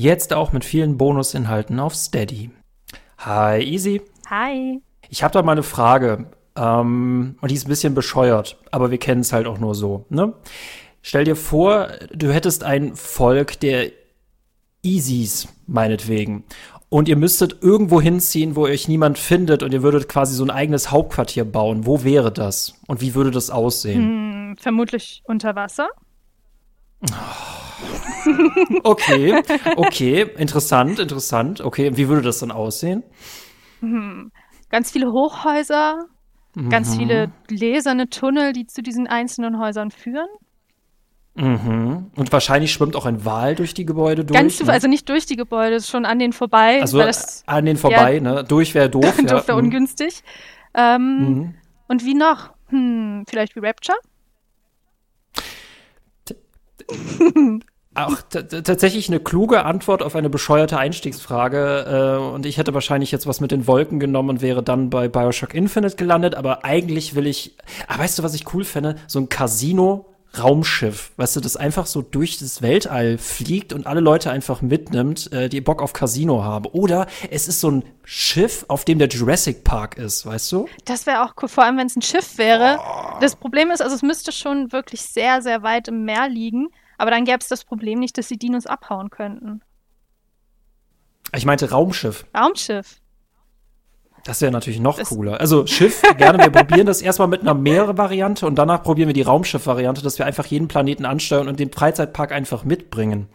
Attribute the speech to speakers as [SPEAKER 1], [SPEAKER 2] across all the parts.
[SPEAKER 1] Jetzt auch mit vielen Bonusinhalten auf Steady. Hi, Easy.
[SPEAKER 2] Hi.
[SPEAKER 1] Ich habe da mal eine Frage. Ähm, und die ist ein bisschen bescheuert, aber wir kennen es halt auch nur so. Ne? Stell dir vor, du hättest ein Volk der Easies, meinetwegen. Und ihr müsstet irgendwo hinziehen, wo euch niemand findet und ihr würdet quasi so ein eigenes Hauptquartier bauen. Wo wäre das? Und wie würde das aussehen?
[SPEAKER 2] Hm, vermutlich unter Wasser.
[SPEAKER 1] Okay, okay, interessant, interessant. Okay, wie würde das dann aussehen?
[SPEAKER 2] Hm. Ganz viele Hochhäuser, ganz
[SPEAKER 1] Mhm.
[SPEAKER 2] viele gläserne Tunnel, die zu diesen einzelnen Häusern führen.
[SPEAKER 1] Mhm. Und wahrscheinlich schwimmt auch ein Wal durch die Gebäude durch.
[SPEAKER 2] ganz,
[SPEAKER 1] ne?
[SPEAKER 2] also nicht durch die Gebäude, schon an denen vorbei.
[SPEAKER 1] also
[SPEAKER 2] das
[SPEAKER 1] an den vorbei, ne? Durch wäre doof. ja.
[SPEAKER 2] doof wäre
[SPEAKER 1] Mhm.
[SPEAKER 2] ungünstig. Ähm,
[SPEAKER 1] Mhm.
[SPEAKER 2] Und wie noch? Hm, vielleicht wie Rapture?
[SPEAKER 1] Auch tatsächlich eine kluge Antwort auf eine bescheuerte Einstiegsfrage. Äh, und ich hätte wahrscheinlich jetzt was mit den Wolken genommen und wäre dann bei Bioshock Infinite gelandet. Aber eigentlich will ich. Ah, weißt du, was ich cool fände? So ein Casino. Raumschiff, weißt du, das einfach so durch das Weltall fliegt und alle Leute einfach mitnimmt, äh, die Bock auf Casino haben. Oder es ist so ein Schiff, auf dem der Jurassic Park ist, weißt du?
[SPEAKER 2] Das wäre auch cool, vor allem wenn es ein Schiff wäre.
[SPEAKER 1] Oh.
[SPEAKER 2] Das Problem ist, also es müsste schon wirklich sehr, sehr weit im Meer liegen. Aber dann gäbe es das Problem nicht, dass die Dinos abhauen könnten.
[SPEAKER 1] Ich meinte Raumschiff.
[SPEAKER 2] Raumschiff.
[SPEAKER 1] Das wäre natürlich noch
[SPEAKER 2] Das-
[SPEAKER 1] cooler. Also Schiff, gerne. Wir probieren das erstmal mit einer Meere-Variante und danach probieren wir die Raumschiff-Variante, dass wir einfach jeden Planeten ansteuern und den Freizeitpark einfach mitbringen.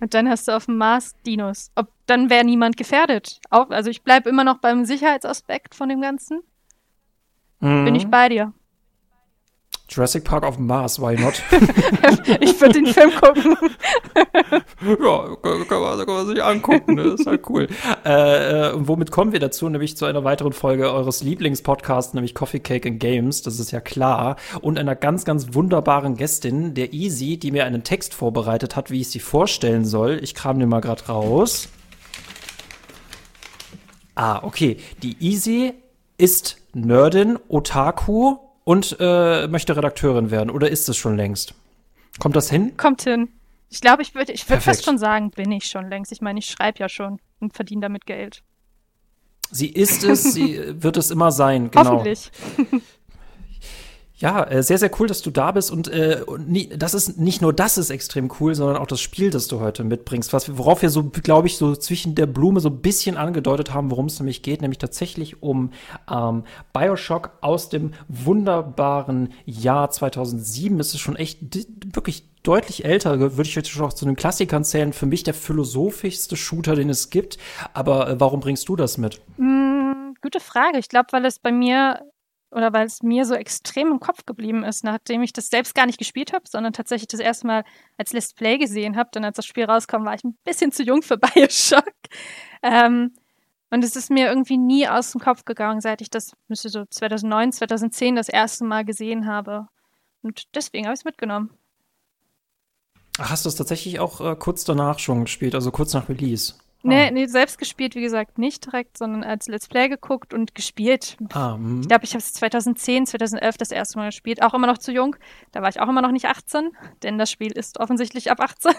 [SPEAKER 2] Und dann hast du auf dem Mars Dinos. Ob, dann wäre niemand gefährdet. Auch, also ich bleibe immer noch beim Sicherheitsaspekt von dem Ganzen. Bin
[SPEAKER 1] Mhm.
[SPEAKER 2] ich bei dir.
[SPEAKER 1] Jurassic Park auf dem Mars, why not?
[SPEAKER 2] Ich würde den Film gucken.
[SPEAKER 1] ja, kann, kann, man, kann man sich angucken, ne? ist halt cool. Äh, äh, und womit kommen wir dazu? Nämlich zu einer weiteren Folge eures Lieblingspodcasts, nämlich Coffee Cake and Games, das ist ja klar. Und einer ganz, ganz wunderbaren Gästin, der Easy, die mir einen Text vorbereitet hat, wie ich sie vorstellen soll. Ich kram den mal gerade raus. Ah, okay. Die Easy ist Nerdin, Otaku und äh, möchte Redakteurin werden. Oder ist es schon längst? Kommt das hin?
[SPEAKER 2] Kommt hin. Ich glaube, ich würde ich würd fast schon sagen, bin ich schon längst. Ich meine, ich schreibe ja schon und verdiene damit Geld.
[SPEAKER 1] Sie ist es, sie wird es immer sein, genau.
[SPEAKER 2] Hoffentlich.
[SPEAKER 1] Ja, äh, sehr, sehr cool, dass du da bist und, äh, das ist nicht nur das ist extrem cool, sondern auch das Spiel, das du heute mitbringst, was worauf wir so, glaube ich, so zwischen der Blume so ein bisschen angedeutet haben, worum es nämlich geht, nämlich tatsächlich um ähm, Bioshock aus dem wunderbaren Jahr 2007. Es ist schon echt wirklich deutlich älter, würde ich jetzt schon auch zu den Klassikern zählen. Für mich der philosophischste Shooter, den es gibt. Aber äh, warum bringst du das mit?
[SPEAKER 2] Hm, gute Frage. Ich glaube, weil es bei mir oder weil es mir so extrem im Kopf geblieben ist, nachdem ich das selbst gar nicht gespielt habe, sondern tatsächlich das erste Mal als Let's Play gesehen habe. Denn als das Spiel rauskam, war ich ein bisschen zu jung für Bioshock. Ähm, und es ist mir irgendwie nie aus dem Kopf gegangen, seit ich das müsste so 2009, 2010 das erste Mal gesehen habe. Und deswegen habe ich es mitgenommen.
[SPEAKER 1] Hast du es tatsächlich auch äh, kurz danach schon gespielt, also kurz nach Release?
[SPEAKER 2] Nee, nee, selbst gespielt, wie gesagt, nicht direkt, sondern als Let's Play geguckt und gespielt.
[SPEAKER 1] Ah, hm.
[SPEAKER 2] Ich glaube, ich habe es 2010, 2011 das erste Mal gespielt. Auch immer noch zu jung. Da war ich auch immer noch nicht 18, denn das Spiel ist offensichtlich ab 18.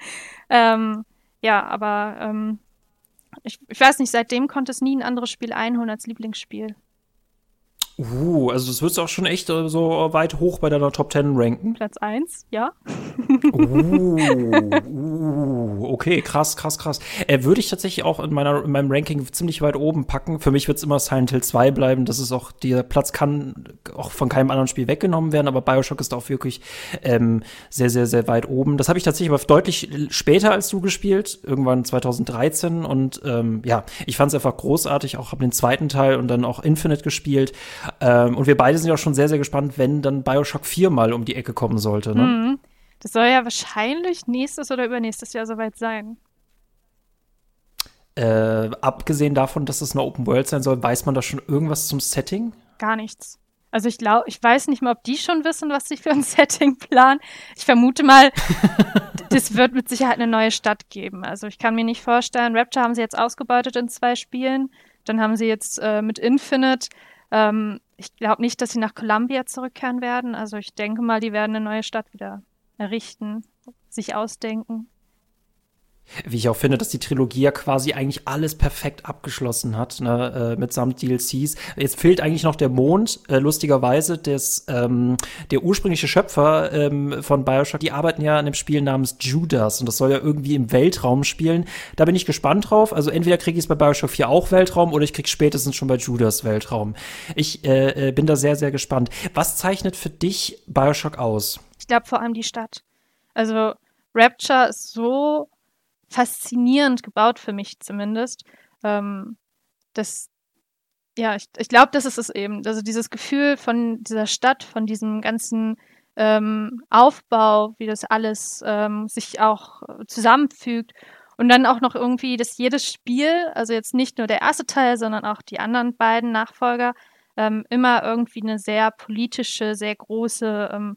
[SPEAKER 2] ähm, ja, aber ähm, ich, ich weiß nicht, seitdem konnte es nie ein anderes Spiel einholen als Lieblingsspiel.
[SPEAKER 1] Uh, also das würdest du auch schon echt äh, so weit hoch bei deiner Top 10 ranken.
[SPEAKER 2] Platz 1, ja.
[SPEAKER 1] Uh, uh, okay, krass, krass, krass. Äh, würde ich tatsächlich auch in, meiner, in meinem Ranking ziemlich weit oben packen. Für mich wird es immer Silent Hill 2 bleiben. Das ist auch, der Platz kann auch von keinem anderen Spiel weggenommen werden, aber Bioshock ist auch wirklich ähm, sehr, sehr, sehr weit oben. Das habe ich tatsächlich aber deutlich später als du gespielt, irgendwann 2013. Und ähm, ja, ich fand es einfach großartig, auch habe den zweiten Teil und dann auch Infinite gespielt. Ähm, und wir beide sind ja auch schon sehr, sehr gespannt, wenn dann Bioshock 4 mal um die Ecke kommen sollte. Ne?
[SPEAKER 2] Mhm. Das soll ja wahrscheinlich nächstes oder übernächstes Jahr soweit sein.
[SPEAKER 1] Äh, abgesehen davon, dass es eine Open World sein soll, weiß man da schon irgendwas zum Setting?
[SPEAKER 2] Gar nichts. Also ich glaube, ich weiß nicht mal, ob die schon wissen, was sie für ein Setting planen. Ich vermute mal, das wird mit Sicherheit eine neue Stadt geben. Also ich kann mir nicht vorstellen, Rapture haben sie jetzt ausgebeutet in zwei Spielen. Dann haben sie jetzt äh, mit Infinite. Ähm, ich glaube nicht, dass sie nach Columbia zurückkehren werden. Also ich denke mal, die werden eine neue Stadt wieder errichten, sich ausdenken.
[SPEAKER 1] Wie ich auch finde, dass die Trilogie ja quasi eigentlich alles perfekt abgeschlossen hat, ne, äh, mitsamt DLCs. Jetzt fehlt eigentlich noch der Mond, äh, lustigerweise, des, ähm, der ursprüngliche Schöpfer ähm, von Bioshock, die arbeiten ja an einem Spiel namens Judas und das soll ja irgendwie im Weltraum spielen. Da bin ich gespannt drauf. Also entweder kriege ich es bei Bioshock 4 auch Weltraum oder ich krieg spätestens schon bei Judas Weltraum. Ich äh, äh, bin da sehr, sehr gespannt. Was zeichnet für dich Bioshock aus?
[SPEAKER 2] Ich glaube vor allem die Stadt. Also Rapture ist so faszinierend gebaut für mich zumindest. Ähm, das, ja, ich, ich glaube, das ist es eben. Also dieses Gefühl von dieser Stadt, von diesem ganzen ähm, Aufbau, wie das alles ähm, sich auch zusammenfügt. Und dann auch noch irgendwie, dass jedes Spiel, also jetzt nicht nur der erste Teil, sondern auch die anderen beiden Nachfolger, ähm, immer irgendwie eine sehr politische, sehr große ähm,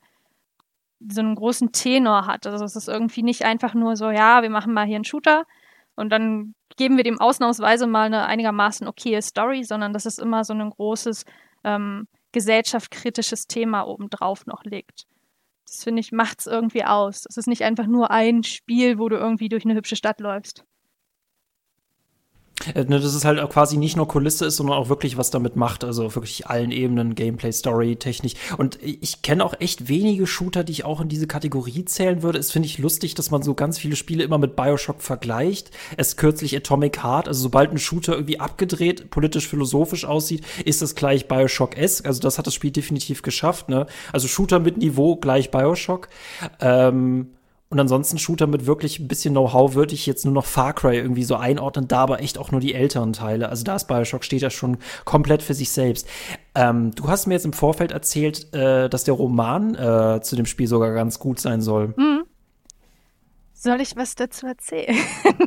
[SPEAKER 2] so einen großen Tenor hat. Also es ist irgendwie nicht einfach nur so, ja, wir machen mal hier einen Shooter und dann geben wir dem ausnahmsweise mal eine einigermaßen okaye Story, sondern dass es immer so ein großes ähm, gesellschaftskritisches Thema obendrauf noch liegt. Das finde ich, macht es irgendwie aus. Es ist nicht einfach nur ein Spiel, wo du irgendwie durch eine hübsche Stadt läufst.
[SPEAKER 1] Äh, ne, dass es halt quasi nicht nur Kulisse ist, sondern auch wirklich was damit macht. Also wirklich allen Ebenen, Gameplay, Story, Technik. Und ich kenne auch echt wenige Shooter, die ich auch in diese Kategorie zählen würde. Es finde ich lustig, dass man so ganz viele Spiele immer mit Bioshock vergleicht. Es kürzlich Atomic Heart, also sobald ein Shooter irgendwie abgedreht, politisch, philosophisch aussieht, ist das gleich Bioshock-esque. Also das hat das Spiel definitiv geschafft, ne? Also Shooter mit Niveau gleich Bioshock. Ähm und ansonsten Shooter mit wirklich ein bisschen Know-how würde ich jetzt nur noch Far Cry irgendwie so einordnen, da aber echt auch nur die älteren Teile. Also da ist Bioshock steht ja schon komplett für sich selbst. Ähm, du hast mir jetzt im Vorfeld erzählt, äh, dass der Roman äh, zu dem Spiel sogar ganz gut sein soll.
[SPEAKER 2] Mhm. Soll ich was dazu erzählen?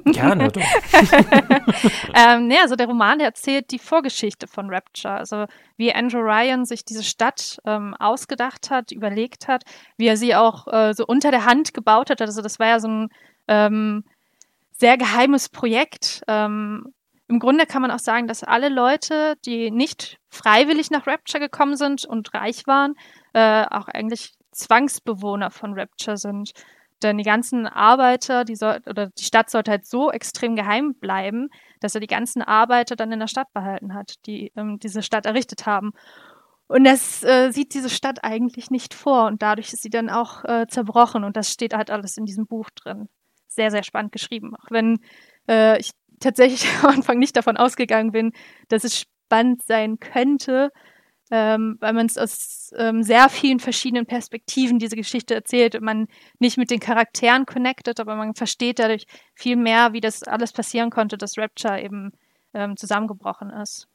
[SPEAKER 1] Gerne, doch.
[SPEAKER 2] ähm, nee, also der Roman, der erzählt die Vorgeschichte von Rapture. Also wie Andrew Ryan sich diese Stadt ähm, ausgedacht hat, überlegt hat, wie er sie auch äh, so unter der Hand gebaut hat. Also das war ja so ein ähm, sehr geheimes Projekt. Ähm, Im Grunde kann man auch sagen, dass alle Leute, die nicht freiwillig nach Rapture gekommen sind und reich waren, äh, auch eigentlich Zwangsbewohner von Rapture sind. Denn die ganzen Arbeiter, die soll, oder die Stadt sollte halt so extrem geheim bleiben, dass er die ganzen Arbeiter dann in der Stadt behalten hat, die ähm, diese Stadt errichtet haben. Und das äh, sieht diese Stadt eigentlich nicht vor und dadurch ist sie dann auch äh, zerbrochen und das steht halt alles in diesem Buch drin. Sehr, sehr spannend geschrieben, auch wenn äh, ich tatsächlich am Anfang nicht davon ausgegangen bin, dass es spannend sein könnte, ähm, weil man es aus ähm, sehr vielen verschiedenen Perspektiven diese Geschichte erzählt und man nicht mit den Charakteren connected, aber man versteht dadurch viel mehr, wie das alles passieren konnte, dass Rapture eben ähm, zusammengebrochen ist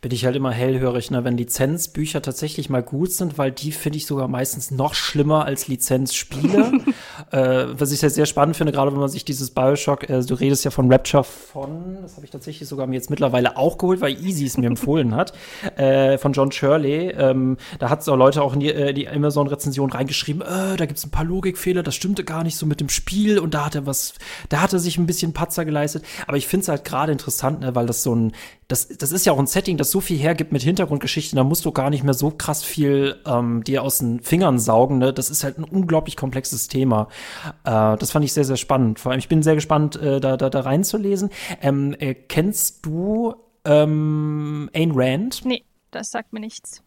[SPEAKER 1] bin ich halt immer hellhörig, ne, wenn Lizenzbücher tatsächlich mal gut sind, weil die finde ich sogar meistens noch schlimmer als Lizenzspiele. äh, was ich sehr, sehr spannend finde, gerade wenn man sich dieses Bioshock, äh, du redest ja von Rapture von, das habe ich tatsächlich sogar mir jetzt mittlerweile auch geholt, weil Easy es mir empfohlen hat, äh, von John Shirley. Ähm, da hat es auch Leute auch in die, äh, die Amazon-Rezension reingeschrieben, äh, da gibt es ein paar Logikfehler, das stimmte gar nicht so mit dem Spiel und da hat er was, da hat er sich ein bisschen Patzer geleistet. Aber ich finde es halt gerade interessant, ne, weil das so ein, das, das ist ja auch ein Setting, das so viel hergibt mit Hintergrundgeschichten, da musst du gar nicht mehr so krass viel ähm, dir aus den Fingern saugen. Ne? Das ist halt ein unglaublich komplexes Thema. Äh, das fand ich sehr, sehr spannend. Vor allem, ich bin sehr gespannt, äh, da, da, da reinzulesen. Ähm, äh, kennst du ähm, Ayn Rand?
[SPEAKER 2] Nee, das sagt mir nichts.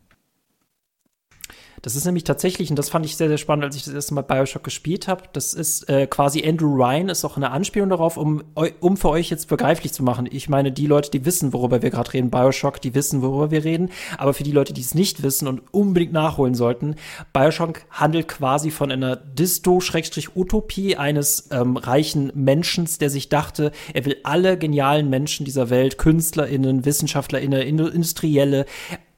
[SPEAKER 1] Das ist nämlich tatsächlich, und das fand ich sehr, sehr spannend, als ich das erste Mal Bioshock gespielt habe. Das ist äh, quasi Andrew Ryan, ist auch eine Anspielung darauf, um, um für euch jetzt begreiflich zu machen. Ich meine, die Leute, die wissen, worüber wir gerade reden, Bioshock, die wissen, worüber wir reden. Aber für die Leute, die es nicht wissen und unbedingt nachholen sollten, Bioshock handelt quasi von einer Disto-Utopie eines ähm, reichen Menschen, der sich dachte, er will alle genialen Menschen dieser Welt, KünstlerInnen, WissenschaftlerInnen, Industrielle,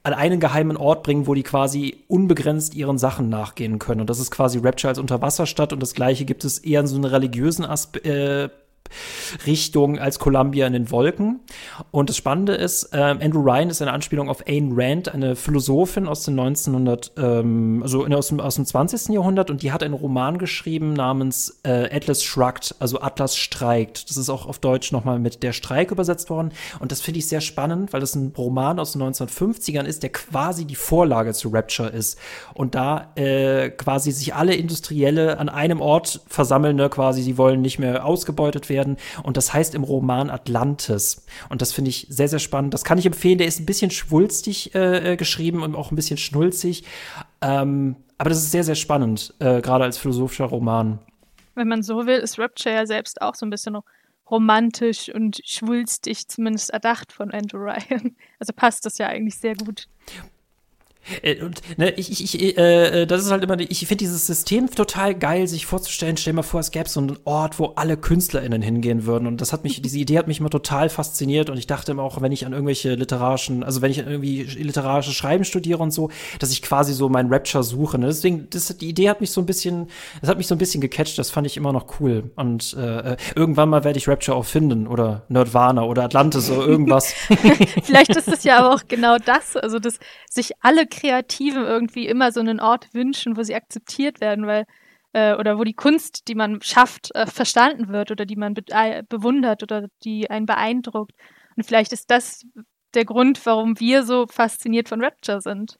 [SPEAKER 1] an einen geheimen Ort bringen, wo die quasi unbegrenzt ihren Sachen nachgehen können. Und das ist quasi Rapture als Unterwasserstadt und das gleiche gibt es eher in so einer religiösen Aspe äh, Richtung als Columbia in den Wolken. Und das Spannende ist, äh, Andrew Ryan ist eine Anspielung auf Ayn Rand, eine Philosophin aus den 1900, ähm, also aus dem, aus dem 20. Jahrhundert und die hat einen Roman geschrieben namens äh, Atlas Shrugged, also Atlas streikt. Das ist auch auf Deutsch nochmal mit Der Streik übersetzt worden. Und das finde ich sehr spannend, weil das ein Roman aus den 1950ern ist, der quasi die Vorlage zu Rapture ist. Und da äh, quasi sich alle Industrielle an einem Ort versammeln, ne, quasi, sie wollen nicht mehr ausgebeutet werden werden. Und das heißt im Roman Atlantis. Und das finde ich sehr, sehr spannend. Das kann ich empfehlen. Der ist ein bisschen schwulstig äh, äh, geschrieben und auch ein bisschen schnulzig. Ähm, aber das ist sehr, sehr spannend, äh, gerade als philosophischer Roman.
[SPEAKER 2] Wenn man so will, ist Rapture ja selbst auch so ein bisschen romantisch und schwulstig zumindest erdacht von Andrew Ryan. Also passt das ja eigentlich sehr gut.
[SPEAKER 1] Äh, und ne, ich, ich, ich äh, äh, das ist halt immer, ich finde dieses System total geil, sich vorzustellen. Stell dir mal vor, es gäbe so einen Ort, wo alle KünstlerInnen hingehen würden. Und das hat mich, diese Idee hat mich immer total fasziniert. Und ich dachte immer auch, wenn ich an irgendwelche literarischen, also wenn ich irgendwie literarische Schreiben studiere und so, dass ich quasi so mein Rapture suche. Ne? Deswegen, das, die Idee hat mich so ein bisschen, das hat mich so ein bisschen gecatcht. Das fand ich immer noch cool. Und äh, äh irgendwann mal werde ich Rapture auch finden oder Nerdwana oder Atlantis oder irgendwas.
[SPEAKER 2] Vielleicht ist es ja aber auch genau das, also dass sich alle Kreativen irgendwie immer so einen Ort wünschen, wo sie akzeptiert werden, weil äh, oder wo die Kunst, die man schafft, äh, verstanden wird oder die man be bewundert oder die einen beeindruckt. Und vielleicht ist das der Grund, warum wir so fasziniert von Rapture sind.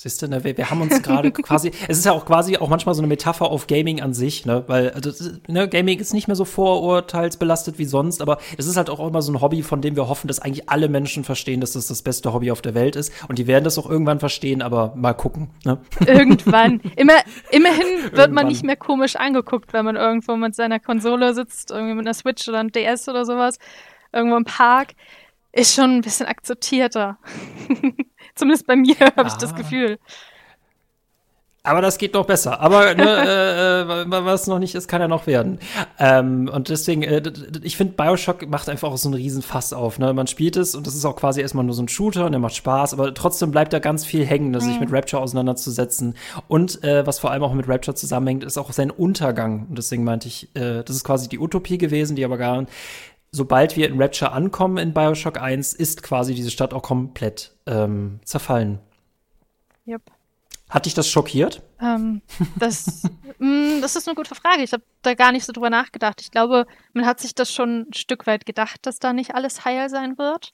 [SPEAKER 1] Siehst du, ne, wir, wir haben uns gerade quasi, es ist ja auch quasi auch manchmal so eine Metapher auf Gaming an sich, ne, weil also, ne, Gaming ist nicht mehr so vorurteilsbelastet wie sonst, aber es ist halt auch immer so ein Hobby, von dem wir hoffen, dass eigentlich alle Menschen verstehen, dass das das beste Hobby auf der Welt ist und die werden das auch irgendwann verstehen, aber mal gucken, ne?
[SPEAKER 2] Irgendwann. Immer, immerhin wird irgendwann. man nicht mehr komisch angeguckt, wenn man irgendwo mit seiner Konsole sitzt, irgendwie mit einer Switch oder einem DS oder sowas, irgendwo im Park, ist schon ein bisschen akzeptierter. Zumindest bei mir habe ich das ah. Gefühl.
[SPEAKER 1] Aber das geht noch besser. Aber ne, äh, äh, was noch nicht ist, kann ja noch werden. Ähm, und deswegen, äh, ich finde, Bioshock macht einfach auch so einen riesen Fass auf. Ne? Man spielt es und das ist auch quasi erstmal nur so ein Shooter und der macht Spaß, aber trotzdem bleibt da ganz viel hängen, mhm. sich mit Rapture auseinanderzusetzen. Und äh, was vor allem auch mit Rapture zusammenhängt, ist auch sein Untergang. Und deswegen meinte ich, äh, das ist quasi die Utopie gewesen, die aber gar sobald wir in Rapture ankommen in Bioshock 1, ist quasi diese Stadt auch komplett ähm, zerfallen.
[SPEAKER 2] Yep.
[SPEAKER 1] Hat dich das schockiert?
[SPEAKER 2] Ähm, das, mh, mm, das ist eine gute Frage. Ich habe da gar nicht so drüber nachgedacht. Ich glaube, man hat sich das schon ein Stück weit gedacht, dass da nicht alles heil sein wird.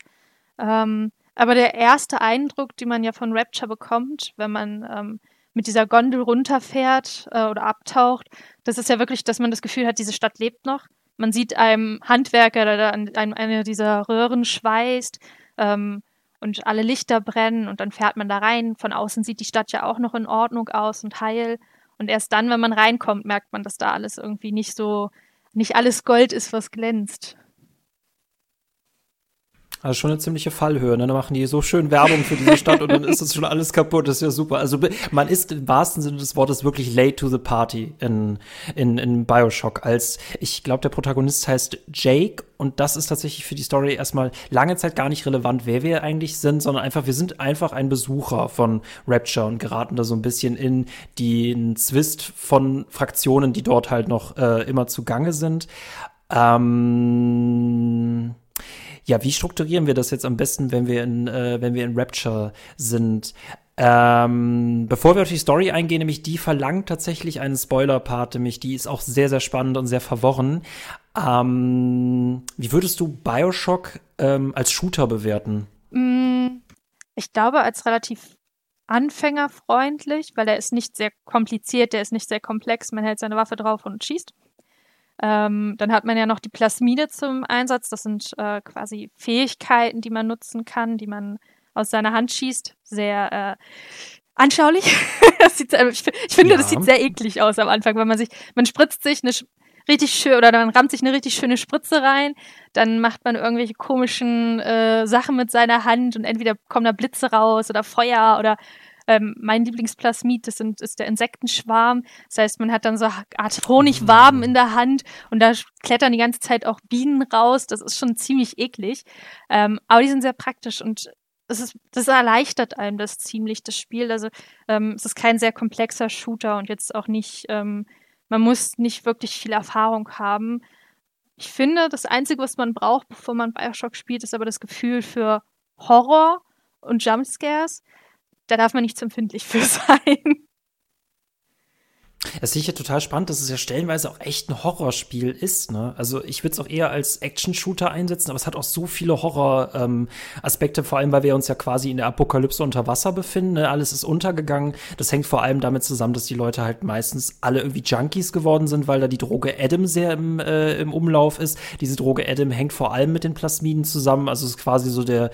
[SPEAKER 2] Ähm, aber der erste Eindruck, den man ja von Rapture bekommt, wenn man ähm, mit dieser Gondel runterfährt äh, oder abtaucht, das ist ja wirklich, dass man das Gefühl hat, diese Stadt lebt noch man sieht einem Handwerker, der da an eine dieser Röhren schweißt ähm, und alle Lichter brennen und dann fährt man da rein. Von außen sieht die Stadt ja auch noch in Ordnung aus und heil. Und erst dann, wenn man reinkommt, merkt man, dass da alles irgendwie nicht so, nicht alles Gold ist, was glänzt.
[SPEAKER 1] Also schon eine ziemliche Fallhöhe. Ne? Dann machen die so schön Werbung für diese Stadt und dann ist das schon alles kaputt. Das ist ja super. Also man ist im wahrsten Sinne des Wortes wirklich late to the party in, in, in Bioshock. Als ich glaube, der Protagonist heißt Jake und das ist tatsächlich für die Story erstmal lange Zeit gar nicht relevant, wer wir eigentlich sind, sondern einfach, wir sind einfach ein Besucher von Rapture und geraten da so ein bisschen in den Zwist von Fraktionen, die dort halt noch äh, immer zugange sind. Ähm ja, wie strukturieren wir das jetzt am besten, wenn wir in, äh, wenn wir in Rapture sind? Ähm, bevor wir auf die Story eingehen, nämlich die verlangt tatsächlich einen Spoiler-Part, nämlich die ist auch sehr, sehr spannend und sehr verworren. Ähm, wie würdest du Bioshock ähm, als Shooter bewerten?
[SPEAKER 2] Mm, ich glaube, als relativ anfängerfreundlich, weil er ist nicht sehr kompliziert, der ist nicht sehr komplex, man hält seine Waffe drauf und schießt. Ähm, dann hat man ja noch die Plasmide zum Einsatz. Das sind äh, quasi Fähigkeiten, die man nutzen kann, die man aus seiner Hand schießt. Sehr äh, anschaulich. sieht, ich, ich, finde, ja. das sieht sehr eklig aus am Anfang, wenn man sich, man spritzt sich eine richtig schön oder man rammt sich eine richtig schöne Spritze rein, dann macht man irgendwelche komischen äh, Sachen mit seiner Hand und entweder kommen da Blitze raus oder Feuer oder ähm, mein Lieblingsplasmid, das sind, ist der Insektenschwarm. Das heißt, man hat dann so eine Art Honigwaben in der Hand und da klettern die ganze Zeit auch Bienen raus. Das ist schon ziemlich eklig. Ähm, aber die sind sehr praktisch und das, ist, das erleichtert einem das ziemlich, das Spiel. Also ähm, es ist kein sehr komplexer Shooter und jetzt auch nicht, ähm, man muss nicht wirklich viel Erfahrung haben. Ich finde, das Einzige, was man braucht, bevor man Bioshock spielt, ist aber das Gefühl für Horror und Jumpscares. Da darf man nicht zu empfindlich für sein.
[SPEAKER 1] Es ist sicher total spannend, dass es ja stellenweise auch echt ein Horrorspiel ist. Ne? Also ich würde es auch eher als Action-Shooter einsetzen, aber es hat auch so viele Horror-Aspekte, ähm, vor allem weil wir uns ja quasi in der Apokalypse unter Wasser befinden. Ne? Alles ist untergegangen. Das hängt vor allem damit zusammen, dass die Leute halt meistens alle irgendwie Junkies geworden sind, weil da die Droge Adam sehr im, äh, im Umlauf ist. Diese Droge Adam hängt vor allem mit den Plasmiden zusammen. Also es ist quasi so der,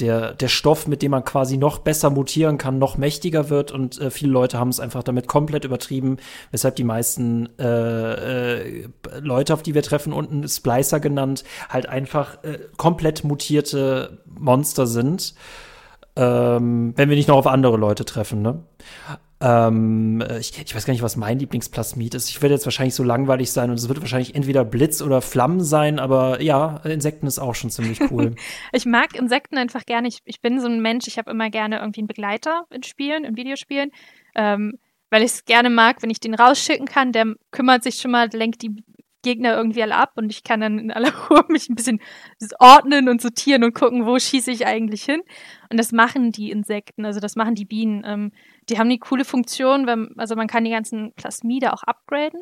[SPEAKER 1] der, der Stoff, mit dem man quasi noch besser mutieren kann, noch mächtiger wird. Und äh, viele Leute haben es einfach damit komplett übertrieben, weshalb die meisten äh, äh, Leute, auf die wir treffen, unten Splicer genannt, halt einfach äh, komplett mutierte Monster sind. Ähm, wenn wir nicht noch auf andere Leute treffen, ne? Ähm, äh, ich, ich, weiß gar nicht, was mein Lieblingsplasmid ist. Ich werde jetzt wahrscheinlich so langweilig sein und es wird wahrscheinlich entweder Blitz oder Flammen sein, aber ja, Insekten ist auch schon ziemlich cool.
[SPEAKER 2] ich mag Insekten einfach gerne. Ich, ich bin so ein Mensch, ich habe immer gerne irgendwie einen Begleiter in Spielen, in Videospielen. Ähm, weil ich es gerne mag, wenn ich den rausschicken kann, der kümmert sich schon mal, lenkt die Gegner irgendwie alle ab und ich kann dann in aller Ruhe mich ein bisschen ordnen und sortieren und gucken, wo schieße ich eigentlich hin. Und das machen die Insekten, also das machen die Bienen. Ähm, die haben die coole Funktion, wenn, also man kann die ganzen Plasmide auch upgraden.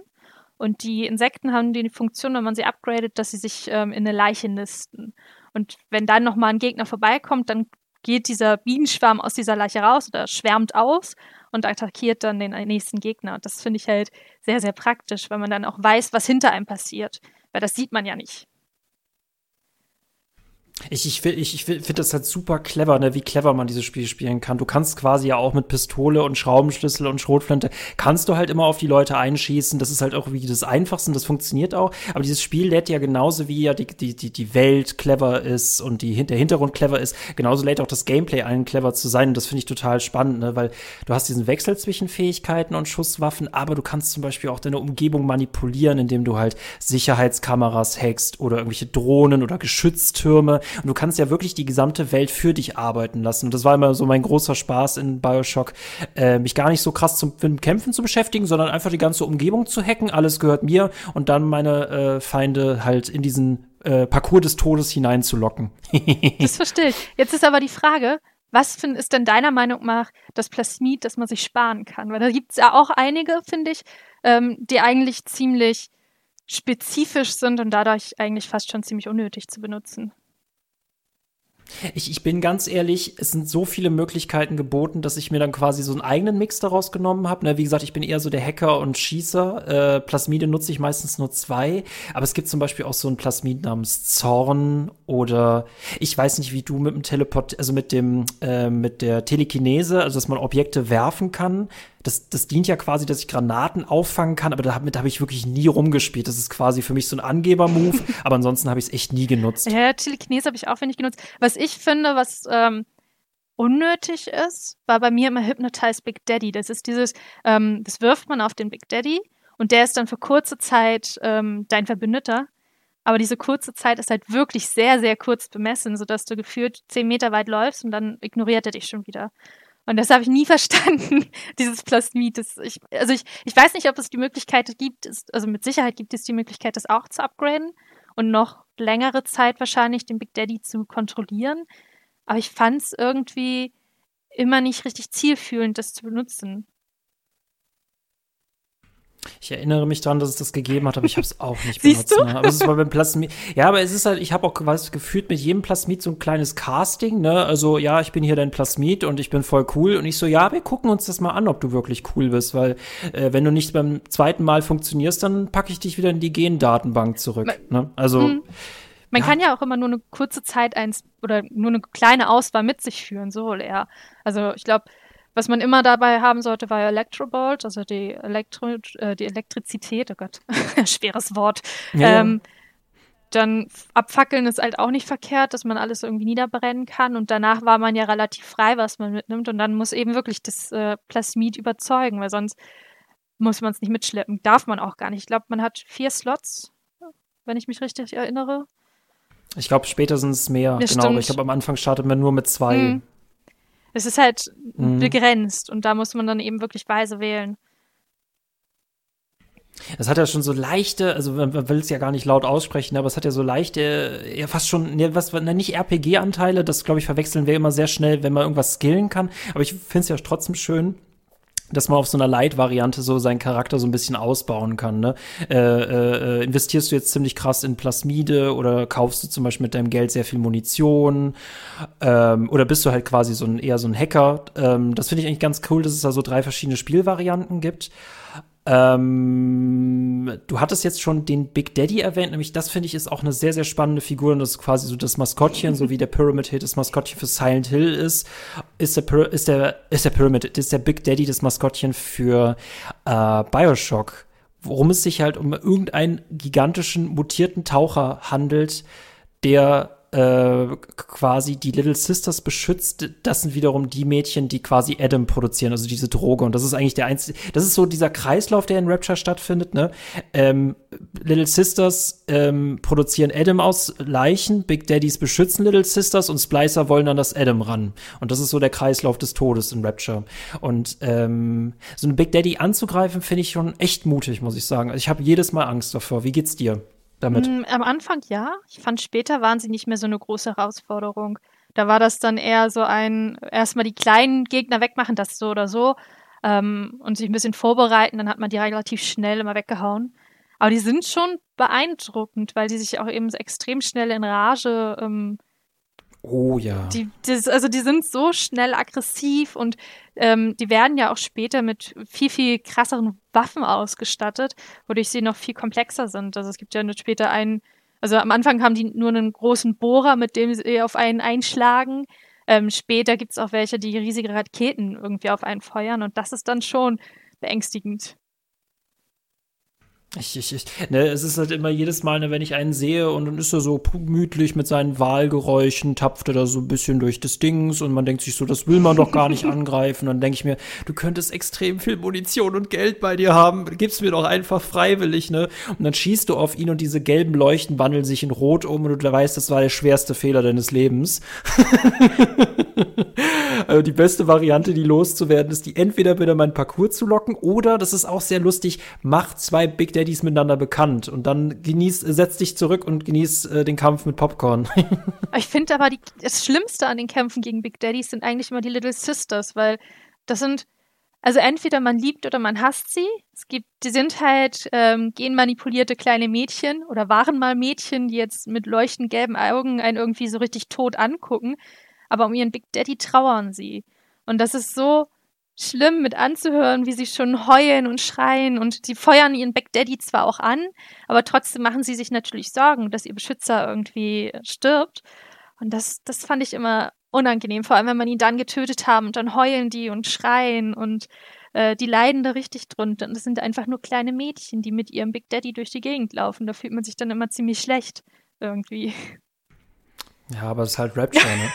[SPEAKER 2] Und die Insekten haben die Funktion, wenn man sie upgradet, dass sie sich ähm, in eine Leiche nisten. Und wenn dann nochmal ein Gegner vorbeikommt, dann geht dieser Bienenschwarm aus dieser Leiche raus oder schwärmt aus und attackiert dann den nächsten Gegner. Und das finde ich halt sehr, sehr praktisch, weil man dann auch weiß, was hinter einem passiert. Weil das sieht man ja nicht.
[SPEAKER 1] Ich, ich, ich, ich finde das halt super clever, ne, wie clever man dieses Spiel spielen kann. Du kannst quasi ja auch mit Pistole und Schraubenschlüssel und Schrotflinte, kannst du halt immer auf die Leute einschießen. Das ist halt auch wie das Einfachste und das funktioniert auch. Aber dieses Spiel lädt ja genauso wie ja die, die, die, die Welt clever ist und die, der Hintergrund clever ist, genauso lädt auch das Gameplay ein, clever zu sein. Und das finde ich total spannend, ne, weil du hast diesen Wechsel zwischen Fähigkeiten und Schusswaffen, aber du kannst zum Beispiel auch deine Umgebung manipulieren, indem du halt Sicherheitskameras hackst oder irgendwelche Drohnen oder Geschütztürme und du kannst ja wirklich die gesamte Welt für dich arbeiten lassen. Und das war immer so mein großer Spaß in Bioshock, äh, mich gar nicht so krass zum, mit Kämpfen zu beschäftigen, sondern einfach die ganze Umgebung zu hacken. Alles gehört mir und dann meine äh, Feinde halt in diesen äh, Parcours des Todes hineinzulocken.
[SPEAKER 2] das verstehe ich. Jetzt ist aber die Frage, was find, ist denn deiner Meinung nach das Plasmid, das man sich sparen kann? Weil da gibt es ja auch einige, finde ich, ähm, die eigentlich ziemlich spezifisch sind und dadurch eigentlich fast schon ziemlich unnötig zu benutzen.
[SPEAKER 1] Ich, ich bin ganz ehrlich, es sind so viele Möglichkeiten geboten, dass ich mir dann quasi so einen eigenen Mix daraus genommen habe. Ne, wie gesagt, ich bin eher so der Hacker und Schießer. Äh, Plasmide nutze ich meistens nur zwei. Aber es gibt zum Beispiel auch so ein Plasmid namens Zorn oder ich weiß nicht, wie du mit dem Teleport, also mit dem, äh, mit der Telekinese, also dass man Objekte werfen kann das, das dient ja quasi, dass ich Granaten auffangen kann, aber damit habe ich wirklich nie rumgespielt. Das ist quasi für mich so ein Angeber-Move, aber ansonsten habe ich es echt nie genutzt.
[SPEAKER 2] Ja, Telekinese habe ich auch wenig genutzt. Was ich finde, was ähm, unnötig ist, war bei mir immer Hypnotize Big Daddy. Das ist dieses, ähm, das wirft man auf den Big Daddy und der ist dann für kurze Zeit ähm, dein Verbündeter. Aber diese kurze Zeit ist halt wirklich sehr, sehr kurz bemessen, sodass du gefühlt zehn Meter weit läufst und dann ignoriert er dich schon wieder. Und das habe ich nie verstanden, dieses Plasmid. Das ich, also ich, ich weiß nicht, ob es die Möglichkeit gibt, also mit Sicherheit gibt es die Möglichkeit, das auch zu upgraden und noch längere Zeit wahrscheinlich den Big Daddy zu kontrollieren. Aber ich fand es irgendwie immer nicht richtig zielführend, das zu benutzen.
[SPEAKER 1] Ich erinnere mich daran, dass es das gegeben hat, aber ich habe es auch nicht benutzt. Ne? Aber es ist beim Plasmid. Ja, aber es ist halt, ich habe auch was gefühlt mit jedem Plasmid so ein kleines Casting, ne? Also, ja, ich bin hier dein Plasmid und ich bin voll cool. Und ich so, ja, wir gucken uns das mal an, ob du wirklich cool bist, weil äh, wenn du nicht beim zweiten Mal funktionierst, dann packe ich dich wieder in die Gendatenbank zurück. ne? Also. Hm.
[SPEAKER 2] Man ja. kann ja auch immer nur eine kurze Zeit eins oder nur eine kleine Auswahl mit sich führen, so eher. Also ich glaube, was man immer dabei haben sollte, war Electrobolt, also die, Elektro, äh, die Elektrizität, oh Gott, schweres Wort. Ja. Ähm, dann abfackeln ist halt auch nicht verkehrt, dass man alles irgendwie niederbrennen kann. Und danach war man ja relativ frei, was man mitnimmt. Und dann muss eben wirklich das äh, Plasmid überzeugen, weil sonst muss man es nicht mitschleppen. Darf man auch gar nicht. Ich glaube, man hat vier Slots, wenn ich mich richtig erinnere.
[SPEAKER 1] Ich glaube, später sind es mehr. Ja, genau. Ich glaube, am Anfang startet man nur mit zwei. Mhm.
[SPEAKER 2] Es ist halt mhm. begrenzt und da muss man dann eben wirklich weise wählen.
[SPEAKER 1] Das hat ja schon so leichte, also man will es ja gar nicht laut aussprechen, aber es hat ja so leichte, ja fast schon, ne, was, ne, nicht RPG-Anteile, das glaube ich verwechseln wir immer sehr schnell, wenn man irgendwas skillen kann. Aber ich finde es ja trotzdem schön, dass man auf so einer Light-Variante so seinen Charakter so ein bisschen ausbauen kann. Ne? Äh, äh, investierst du jetzt ziemlich krass in Plasmide oder kaufst du zum Beispiel mit deinem Geld sehr viel Munition ähm, oder bist du halt quasi so ein eher so ein Hacker? Ähm, das finde ich eigentlich ganz cool, dass es da so drei verschiedene Spielvarianten gibt. Ähm, du hattest jetzt schon den Big Daddy erwähnt, nämlich das finde ich ist auch eine sehr, sehr spannende Figur und das ist quasi so das Maskottchen, so wie der Pyramid Hit das Maskottchen für Silent Hill ist, ist der, ist der, ist der Pyramid, ist der Big Daddy das Maskottchen für äh, Bioshock, worum es sich halt um irgendeinen gigantischen mutierten Taucher handelt, der äh, quasi die Little Sisters beschützt, das sind wiederum die Mädchen, die quasi Adam produzieren, also diese Droge. Und das ist eigentlich der einzige, das ist so dieser Kreislauf, der in Rapture stattfindet, ne? Ähm, Little Sisters ähm, produzieren Adam aus Leichen, Big Daddies beschützen Little Sisters und Splicer wollen dann das Adam ran. Und das ist so der Kreislauf des Todes in Rapture. Und ähm, so ein Big Daddy anzugreifen, finde ich schon echt mutig, muss ich sagen. Ich habe jedes Mal Angst davor. Wie geht's dir? Damit?
[SPEAKER 2] Mm, am Anfang ja. Ich fand später waren sie nicht mehr so eine große Herausforderung. Da war das dann eher so ein, erstmal die kleinen Gegner wegmachen, das so oder so, ähm, und sich ein bisschen vorbereiten, dann hat man die relativ schnell immer weggehauen. Aber die sind schon beeindruckend, weil die sich auch eben extrem schnell in Rage ähm,
[SPEAKER 1] Oh ja.
[SPEAKER 2] Die, das, also die sind so schnell aggressiv und ähm, die werden ja auch später mit viel, viel krasseren Waffen ausgestattet, wodurch sie noch viel komplexer sind. Also es gibt ja später einen, also am Anfang haben die nur einen großen Bohrer, mit dem sie auf einen einschlagen. Ähm, später gibt es auch welche, die riesige Raketen irgendwie auf einen feuern und das ist dann schon beängstigend.
[SPEAKER 1] Ich, ich, ich, ne, es ist halt immer jedes Mal, ne, wenn ich einen sehe und dann ist er so gemütlich mit seinen Wahlgeräuschen, tapft er da so ein bisschen durch das Dings und man denkt sich so, das will man doch gar nicht angreifen. Dann denke ich mir, du könntest extrem viel Munition und Geld bei dir haben, gib's mir doch einfach freiwillig, ne? Und dann schießt du auf ihn und diese gelben Leuchten wandeln sich in Rot um und du weißt, das war der schwerste Fehler deines Lebens. also die beste Variante, die loszuwerden, ist die entweder wieder meinen Parcours zu locken oder, das ist auch sehr lustig, macht zwei Big Daddys miteinander bekannt und dann genieß, setz dich zurück und genieß äh, den Kampf mit Popcorn.
[SPEAKER 2] ich finde aber die, das Schlimmste an den Kämpfen gegen Big Daddys sind eigentlich immer die Little Sisters, weil das sind also entweder man liebt oder man hasst sie. Es gibt, die sind halt ähm, genmanipulierte kleine Mädchen oder waren mal Mädchen, die jetzt mit leuchtend gelben Augen einen irgendwie so richtig tot angucken aber um ihren Big Daddy trauern sie. Und das ist so schlimm mit anzuhören, wie sie schon heulen und schreien und sie feuern ihren Big Daddy zwar auch an, aber trotzdem machen sie sich natürlich Sorgen, dass ihr Beschützer irgendwie stirbt. Und das, das fand ich immer unangenehm, vor allem wenn man ihn dann getötet haben und dann heulen die und schreien und äh, die leiden da richtig drunter. Und das sind einfach nur kleine Mädchen, die mit ihrem Big Daddy durch die Gegend laufen. Da fühlt man sich dann immer ziemlich schlecht irgendwie.
[SPEAKER 1] Ja, aber es ist halt Rapture, ne?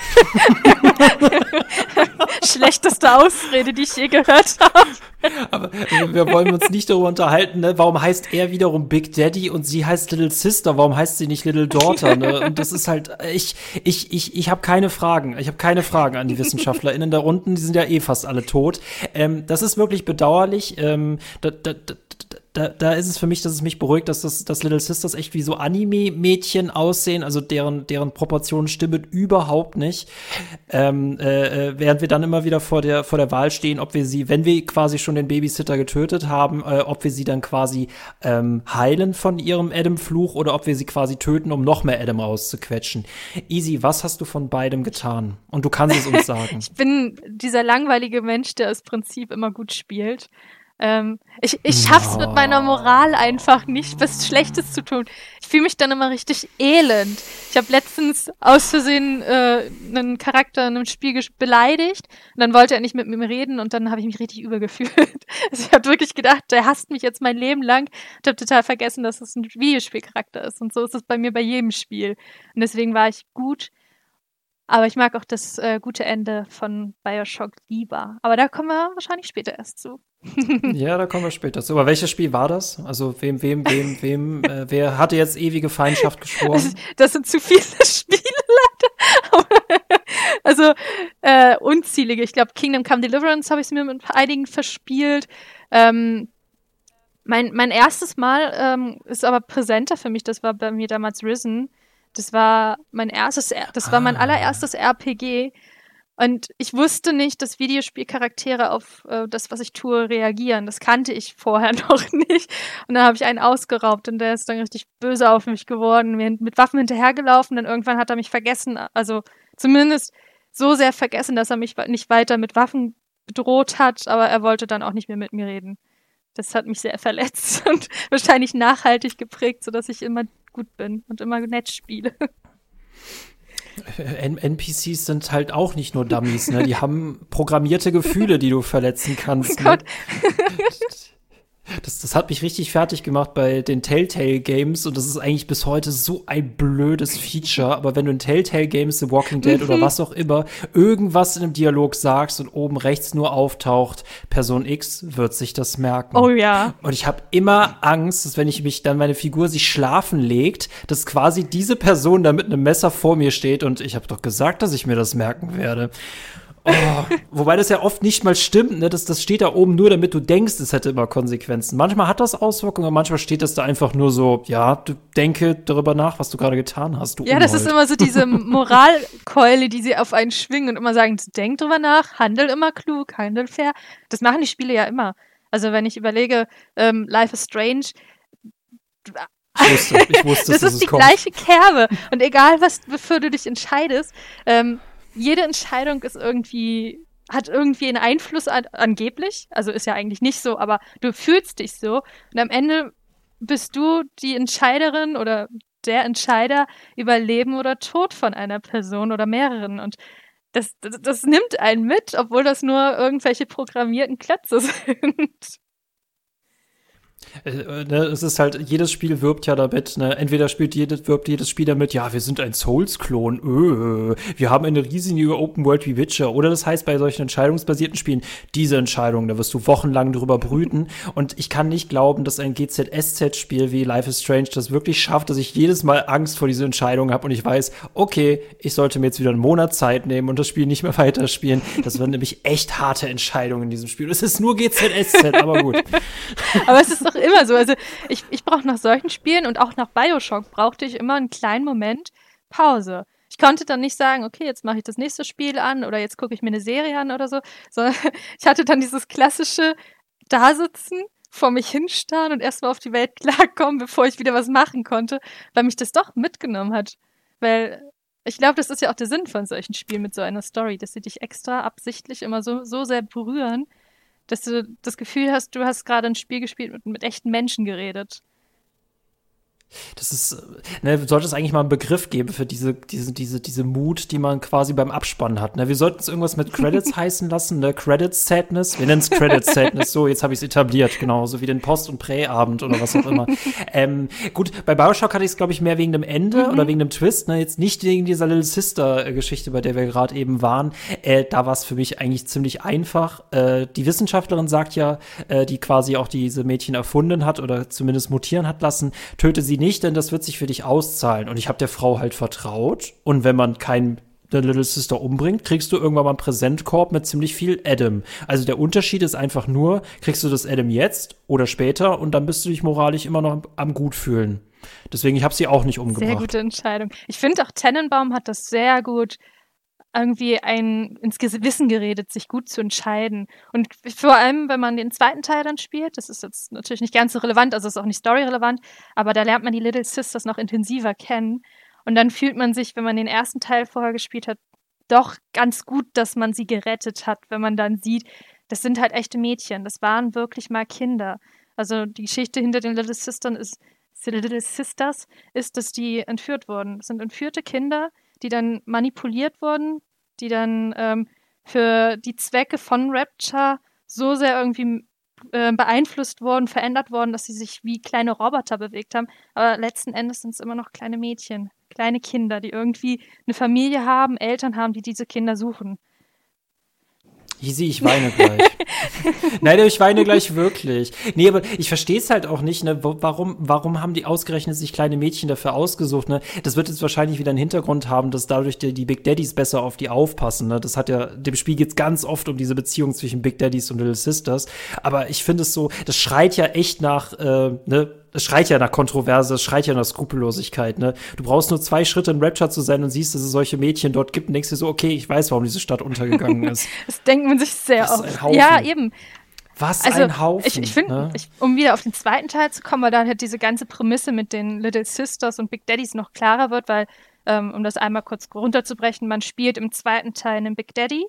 [SPEAKER 2] Schlechteste Ausrede, die ich je gehört habe.
[SPEAKER 1] Aber wir wollen uns nicht darüber unterhalten, ne? Warum heißt er wiederum Big Daddy und sie heißt Little Sister? Warum heißt sie nicht Little Daughter? Ne? Und das ist halt, ich, ich, ich, ich habe keine Fragen. Ich habe keine Fragen an die WissenschaftlerInnen da unten. Die sind ja eh fast alle tot. Ähm, das ist wirklich bedauerlich. Ähm, da, da, da, da, ist es für mich, dass es mich beruhigt, dass das dass Little Sisters echt wie so Anime-Mädchen aussehen, also deren, deren Proportionen stimmen überhaupt nicht. Ähm, äh, äh, während wir dann immer wieder vor der, vor der Wahl stehen, ob wir sie, wenn wir quasi schon den Babysitter getötet haben, äh, ob wir sie dann quasi ähm, heilen von ihrem Adam-Fluch oder ob wir sie quasi töten, um noch mehr Adam rauszuquetschen. Easy, was hast du von beidem getan? Und du kannst es uns sagen.
[SPEAKER 2] ich bin dieser langweilige Mensch, der das Prinzip immer gut spielt. Ähm, ich, ich schaff's mit meiner Moral einfach nicht, was Schlechtes zu tun. Ich fühle mich dann immer richtig elend. Ich habe letztens aus Versehen äh, einen Charakter in einem Spiel beleidigt und dann wollte er nicht mit mir reden und dann habe ich mich richtig übergefühlt. Also ich habe wirklich gedacht, der hasst mich jetzt mein Leben lang und habe total vergessen, dass es ein Videospielcharakter ist. Und so ist es bei mir bei jedem Spiel. Und deswegen war ich gut aber ich mag auch das äh, gute Ende von Bioshock lieber. Aber da kommen wir wahrscheinlich später erst zu.
[SPEAKER 1] ja, da kommen wir später zu. Aber welches Spiel war das? Also wem, wem, wem, wem, äh, wer hatte jetzt ewige Feindschaft geschworen?
[SPEAKER 2] Das sind zu viele Spiele, leider. also äh, unzählige. Ich glaube, Kingdom Come Deliverance habe ich mir mit einigen verspielt. Ähm, Mein, mein erstes Mal ähm, ist aber präsenter für mich. Das war bei mir damals Risen. Das war mein erstes, das war mein ah. allererstes RPG. Und ich wusste nicht, dass Videospielcharaktere auf äh, das, was ich tue, reagieren. Das kannte ich vorher noch nicht. Und dann habe ich einen ausgeraubt und der ist dann richtig böse auf mich geworden, mir mit Waffen hinterhergelaufen. Und irgendwann hat er mich vergessen, also zumindest so sehr vergessen, dass er mich nicht weiter mit Waffen bedroht hat, aber er wollte dann auch nicht mehr mit mir reden. Das hat mich sehr verletzt und wahrscheinlich nachhaltig geprägt, sodass ich immer gut bin und immer nett spiele.
[SPEAKER 1] N NPCs sind halt auch nicht nur Dummies, ne? Die haben programmierte Gefühle, die du verletzen kannst. Oh ne? Das, das hat mich richtig fertig gemacht bei den Telltale Games und das ist eigentlich bis heute so ein blödes Feature. Aber wenn du in Telltale Games, The Walking Dead mhm. oder was auch immer, irgendwas in einem Dialog sagst und oben rechts nur auftaucht, Person X wird sich das merken.
[SPEAKER 2] Oh ja.
[SPEAKER 1] Und ich habe immer Angst, dass wenn ich mich dann meine Figur sich schlafen legt, dass quasi diese Person da mit einem Messer vor mir steht und ich habe doch gesagt, dass ich mir das merken werde. Oh, wobei das ja oft nicht mal stimmt, ne? Das, das steht da oben nur, damit du denkst, es hätte immer Konsequenzen. Manchmal hat das Auswirkungen, manchmal steht das da einfach nur so, ja, du denke darüber nach, was du gerade getan hast.
[SPEAKER 2] ja, das ist immer so diese Moralkeule, die sie auf einen schwingen und immer sagen, denk drüber nach, handel immer klug, handel fair. Das machen die Spiele ja immer. Also wenn ich überlege, ähm, Life is Strange,
[SPEAKER 1] ich wusste, ich wusste,
[SPEAKER 2] das ist die kommt. gleiche Kerbe. Und egal, was wofür du dich entscheidest, ähm, jede Entscheidung ist irgendwie, hat irgendwie einen Einfluss an, angeblich. Also ist ja eigentlich nicht so, aber du fühlst dich so. Und am Ende bist du die Entscheiderin oder der Entscheider über Leben oder Tod von einer Person oder mehreren. Und das, das, das nimmt einen mit, obwohl das nur irgendwelche programmierten Klötze sind.
[SPEAKER 1] Äh, ne, es ist halt, jedes Spiel wirbt ja damit, ne? Entweder spielt jedes, wirbt jedes Spiel damit, ja, wir sind ein Souls-Klon, öh, wir haben eine riesige Open World wie Witcher. Oder das heißt bei solchen entscheidungsbasierten Spielen, diese Entscheidung, da wirst du wochenlang drüber brüten. Und ich kann nicht glauben, dass ein GZSZ-Spiel wie Life is Strange das wirklich schafft, dass ich jedes Mal Angst vor dieser Entscheidung habe und ich weiß, okay, ich sollte mir jetzt wieder einen Monat Zeit nehmen und das Spiel nicht mehr weiterspielen. Das waren nämlich echt harte Entscheidungen in diesem Spiel. Es ist nur GZSZ, aber gut.
[SPEAKER 2] aber es ist doch immer so. Also ich, ich brauche nach solchen Spielen und auch nach Bioshock brauchte ich immer einen kleinen Moment Pause. Ich konnte dann nicht sagen, okay, jetzt mache ich das nächste Spiel an oder jetzt gucke ich mir eine Serie an oder so, sondern ich hatte dann dieses klassische Dasitzen, vor mich hinstarren und erstmal auf die Welt klarkommen, bevor ich wieder was machen konnte, weil mich das doch mitgenommen hat. Weil ich glaube, das ist ja auch der Sinn von solchen Spielen mit so einer Story, dass sie dich extra absichtlich immer so, so sehr berühren, dass du das Gefühl hast, du hast gerade ein Spiel gespielt und mit echten Menschen geredet.
[SPEAKER 1] Das ist, ne, sollte es eigentlich mal einen Begriff geben für diese, diese, diese, diese Mut, die man quasi beim Abspannen hat. Ne? Wir sollten es irgendwas mit Credits heißen lassen, ne? Credits Sadness. Wir nennen es Credits Sadness. So, jetzt habe ich es etabliert, genau, so wie den Post- und Präabend oder was auch immer. ähm, gut, bei Bioshock hatte ich es, glaube ich, mehr wegen dem Ende mhm. oder wegen dem Twist, ne? Jetzt nicht wegen dieser Little Sister-Geschichte, bei der wir gerade eben waren. Äh, da war es für mich eigentlich ziemlich einfach. Äh, die Wissenschaftlerin sagt ja, äh, die quasi auch diese Mädchen erfunden hat oder zumindest mutieren hat lassen, töte sie nicht nicht, denn das wird sich für dich auszahlen. Und ich habe der Frau halt vertraut. Und wenn man keinen der Little Sister umbringt, kriegst du irgendwann mal einen Präsentkorb mit ziemlich viel Adam. Also der Unterschied ist einfach nur, kriegst du das Adam jetzt oder später und dann bist du dich moralisch immer noch am gut fühlen. Deswegen, ich habe sie auch nicht umgebracht.
[SPEAKER 2] Sehr gute Entscheidung. Ich finde auch Tennenbaum hat das sehr gut irgendwie ein ins Gewissen geredet, sich gut zu entscheiden. Und vor allem, wenn man den zweiten Teil dann spielt, das ist jetzt natürlich nicht ganz so relevant, also ist auch nicht storyrelevant, aber da lernt man die Little Sisters noch intensiver kennen. Und dann fühlt man sich, wenn man den ersten Teil vorher gespielt hat, doch ganz gut, dass man sie gerettet hat, wenn man dann sieht, das sind halt echte Mädchen, das waren wirklich mal Kinder. Also die Geschichte hinter den Little Sisters ist, Little Sisters ist, dass die entführt wurden. Das sind entführte Kinder, die dann manipuliert wurden, die dann ähm, für die Zwecke von Rapture so sehr irgendwie äh, beeinflusst wurden, verändert worden, dass sie sich wie kleine Roboter bewegt haben. Aber letzten Endes sind es immer noch kleine Mädchen, kleine Kinder, die irgendwie eine Familie haben, Eltern haben, die diese Kinder suchen.
[SPEAKER 1] Easy, ich weine gleich. Nein, ich weine gleich wirklich. Nee, aber ich verstehe es halt auch nicht, ne? Warum, warum haben die ausgerechnet sich kleine Mädchen dafür ausgesucht, ne? Das wird jetzt wahrscheinlich wieder einen Hintergrund haben, dass dadurch die, die Big Daddies besser auf die aufpassen, ne? Das hat ja, dem Spiel geht's ganz oft um diese Beziehung zwischen Big Daddies und Little Sisters. Aber ich finde es so, das schreit ja echt nach, äh, ne? Es schreit ja nach Kontroverse, es schreit ja nach Skrupellosigkeit, ne? Du brauchst nur zwei Schritte in Rapture zu sein und siehst, dass es solche Mädchen dort gibt und denkst dir so, okay, ich weiß, warum diese Stadt untergegangen ist.
[SPEAKER 2] das denkt man sich sehr oft. Ja, eben.
[SPEAKER 1] Was also, ein Haufen.
[SPEAKER 2] Ich, ich finde, ne? um wieder auf den zweiten Teil zu kommen, weil da halt diese ganze Prämisse mit den Little Sisters und Big Daddies noch klarer wird, weil, ähm, um das einmal kurz runterzubrechen, man spielt im zweiten Teil einen Big Daddy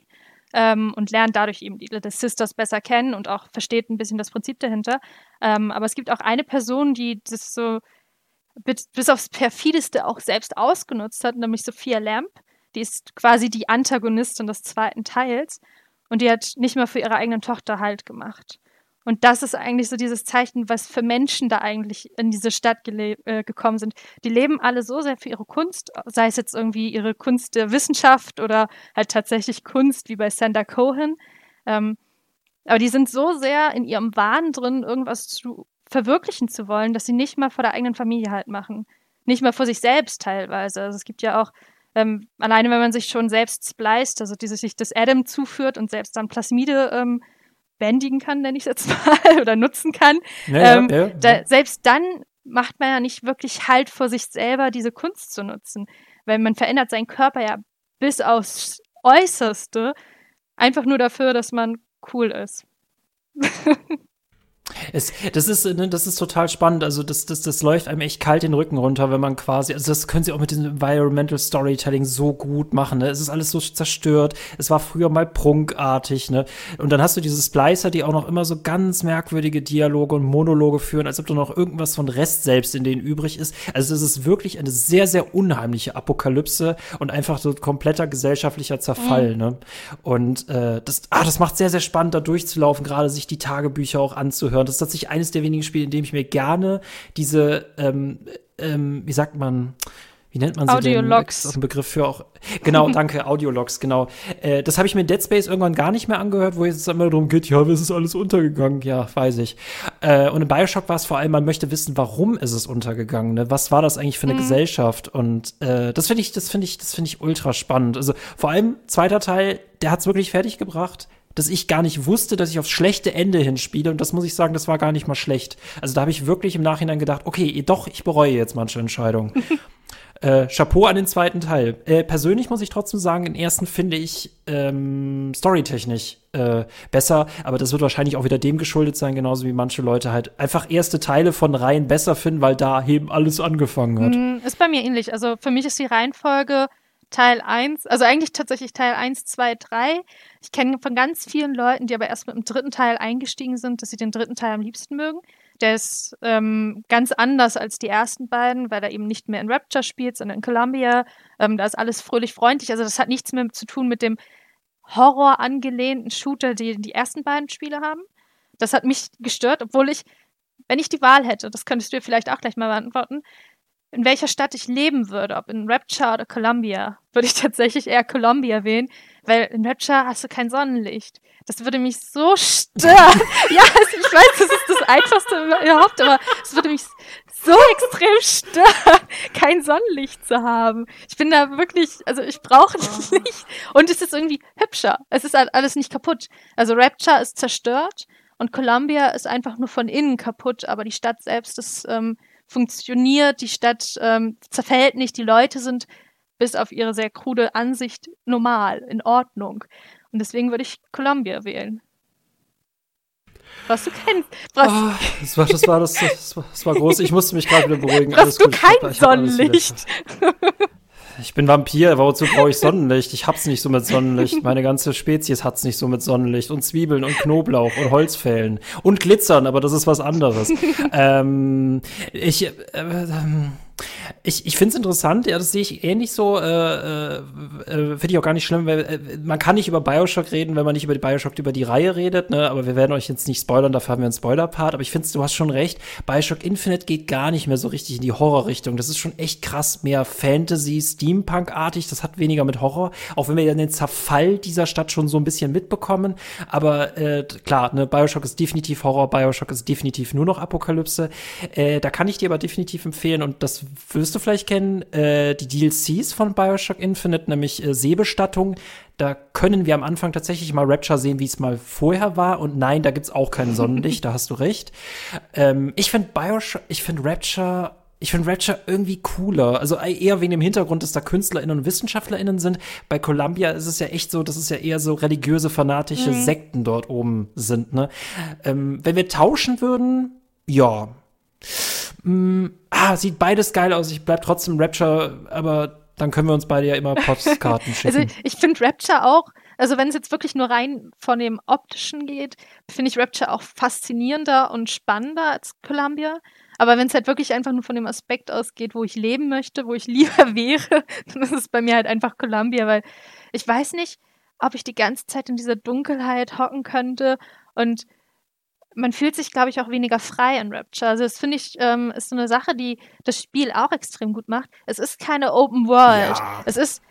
[SPEAKER 2] ähm, und lernt dadurch eben die Little Sisters besser kennen und auch versteht ein bisschen das Prinzip dahinter. Ähm, aber es gibt auch eine Person, die das so bis, bis aufs perfideste auch selbst ausgenutzt hat, nämlich Sophia Lamp. Die ist quasi die Antagonistin des zweiten Teils und die hat nicht mal für ihre eigene Tochter Halt gemacht. Und das ist eigentlich so dieses Zeichen, was für Menschen da eigentlich in diese Stadt äh, gekommen sind. Die leben alle so sehr für ihre Kunst, sei es jetzt irgendwie ihre Kunst der Wissenschaft oder halt tatsächlich Kunst wie bei Sandra Cohen. Ähm, aber die sind so sehr in ihrem Wahn drin, irgendwas zu verwirklichen zu wollen, dass sie nicht mal vor der eigenen Familie halt machen. Nicht mal vor sich selbst teilweise. Also es gibt ja auch, ähm, alleine wenn man sich schon selbst spliced, also dieses sich das Adam zuführt und selbst dann Plasmide ähm, bändigen kann, nenne ich es jetzt mal, oder nutzen kann. Ja, ähm, ja, ja, da, selbst dann macht man ja nicht wirklich Halt vor sich selber, diese Kunst zu nutzen. Weil man verändert seinen Körper ja bis aufs Äußerste, einfach nur dafür, dass man cool ist.
[SPEAKER 1] Es, das ist, ne, das ist total spannend. Also das, das, das läuft einem echt kalt den Rücken runter, wenn man quasi, also das können sie auch mit diesem Environmental Storytelling so gut machen. Ne? Es ist alles so zerstört. Es war früher mal prunkartig, ne? Und dann hast du diese Splicer, die auch noch immer so ganz merkwürdige Dialoge und Monologe führen, als ob da noch irgendwas von Rest selbst in denen übrig ist. Also es ist wirklich eine sehr, sehr unheimliche Apokalypse und einfach so kompletter gesellschaftlicher Zerfall, mhm. ne? Und äh, das, ah, das macht sehr, sehr spannend, da durchzulaufen, gerade sich die Tagebücher auch anzuhören das ist tatsächlich eines der wenigen Spiele, in dem ich mir gerne diese, ähm, ähm, wie sagt man, wie nennt man sie
[SPEAKER 2] Audiologs.
[SPEAKER 1] denn? Audiologs. ein Begriff für auch. Genau, danke, Audiologs, genau. Äh, das habe ich mir in Dead Space irgendwann gar nicht mehr angehört, wo es immer darum geht, ja, es ist alles untergegangen. Ja, weiß ich. Äh, und in Bioshock war es vor allem, man möchte wissen, warum ist es untergegangen? Ne? Was war das eigentlich für eine mhm. Gesellschaft? Und äh, das finde ich, das finde ich, das finde ich ultra spannend. Also vor allem zweiter Teil, der hat es wirklich fertig gebracht dass ich gar nicht wusste, dass ich aufs schlechte Ende hinspiele. Und das muss ich sagen, das war gar nicht mal schlecht. Also da habe ich wirklich im Nachhinein gedacht, okay, doch, ich bereue jetzt manche Entscheidungen. äh, Chapeau an den zweiten Teil. Äh, persönlich muss ich trotzdem sagen, den ersten finde ich ähm, storytechnisch äh, besser, aber das wird wahrscheinlich auch wieder dem geschuldet sein, genauso wie manche Leute halt einfach erste Teile von Reihen besser finden, weil da eben alles angefangen hat.
[SPEAKER 2] Mm, ist bei mir ähnlich. Also für mich ist die Reihenfolge Teil 1, also eigentlich tatsächlich Teil 1, 2, 3. Ich kenne von ganz vielen Leuten, die aber erst mit dem dritten Teil eingestiegen sind, dass sie den dritten Teil am liebsten mögen. Der ist ähm, ganz anders als die ersten beiden, weil er eben nicht mehr in Rapture spielt, sondern in Columbia. Ähm, da ist alles fröhlich freundlich. Also das hat nichts mehr zu tun mit dem Horror angelehnten Shooter, den die ersten beiden Spiele haben. Das hat mich gestört, obwohl ich, wenn ich die Wahl hätte, das könntest du dir vielleicht auch gleich mal beantworten, in welcher Stadt ich leben würde, ob in Rapture oder Columbia, würde ich tatsächlich eher Columbia wählen, weil in Rapture hast du kein Sonnenlicht. Das würde mich so stören. ja, also ich weiß, das ist das Einfachste überhaupt, aber es würde mich so extrem stören, kein Sonnenlicht zu haben. Ich bin da wirklich, also ich brauche das nicht. Und es ist irgendwie hübscher. Es ist halt alles nicht kaputt. Also Rapture ist zerstört und Columbia ist einfach nur von innen kaputt, aber die Stadt selbst ist ähm, funktioniert, die Stadt ähm, zerfällt nicht, die Leute sind bis auf ihre sehr krude Ansicht normal, in Ordnung. Und deswegen würde ich Columbia wählen. Was du kennst. Was
[SPEAKER 1] oh, das, war, das, war, das, das, war, das war groß. Ich musste mich gerade wieder beruhigen.
[SPEAKER 2] Hast du kein Sonnenlicht?
[SPEAKER 1] Ich bin Vampir, wozu brauche ich Sonnenlicht? Ich hab's nicht so mit Sonnenlicht. Meine ganze Spezies hat's nicht so mit Sonnenlicht. Und Zwiebeln und Knoblauch und Holzfällen. Und Glitzern, aber das ist was anderes. ähm, ich, äh, ähm, Ich, ich finde es interessant, ja, das sehe ich ähnlich so. Äh, äh, äh finde ich auch gar nicht schlimm, weil äh, man kann nicht über Bioshock reden, wenn man nicht über die Bioshock über die Reihe redet, ne? Aber wir werden euch jetzt nicht spoilern, dafür haben wir einen Spoiler-Part. Aber ich finde, du hast schon recht, Bioshock Infinite geht gar nicht mehr so richtig in die Horror-Richtung. Das ist schon echt krass mehr Fantasy, Steampunk-artig. Das hat weniger mit Horror, auch wenn wir ja den Zerfall dieser Stadt schon so ein bisschen mitbekommen. Aber äh, klar, ne, Bioshock ist definitiv Horror, Bioshock ist definitiv nur noch Apokalypse. Äh, da kann ich dir aber definitiv empfehlen und das wirst du vielleicht kennen, äh, die DLCs von Bioshock Infinite, nämlich äh, Seebestattung. Da können wir am Anfang tatsächlich mal Rapture sehen, wie es mal vorher war. Und nein, da gibt's auch kein Sonnenlicht, da hast du recht. Ähm, ich finde Bioshock, ich finde Rapture ich finde Rapture irgendwie cooler. Also eher wegen dem Hintergrund, dass da KünstlerInnen und WissenschaftlerInnen sind. Bei Columbia ist es ja echt so, dass es ja eher so religiöse, fanatische mhm. Sekten dort oben sind. Ne? Ähm, wenn wir tauschen würden, ja, Mm, ah, sieht beides geil aus. Ich bleib trotzdem Rapture, aber dann können wir uns beide ja immer Postkarten schicken.
[SPEAKER 2] Also ich finde Rapture auch, also wenn es jetzt wirklich nur rein von dem optischen geht, finde ich Rapture auch faszinierender und spannender als Columbia. Aber wenn es halt wirklich einfach nur von dem Aspekt ausgeht, wo ich leben möchte, wo ich lieber wäre, dann ist es bei mir halt einfach Columbia, weil ich weiß nicht, ob ich die ganze Zeit in dieser Dunkelheit hocken könnte und man fühlt sich, glaube ich, auch weniger frei in Rapture. Also das finde ich, ähm, ist so eine Sache, die das Spiel auch extrem gut macht. Es ist keine Open World. Ja. Es ist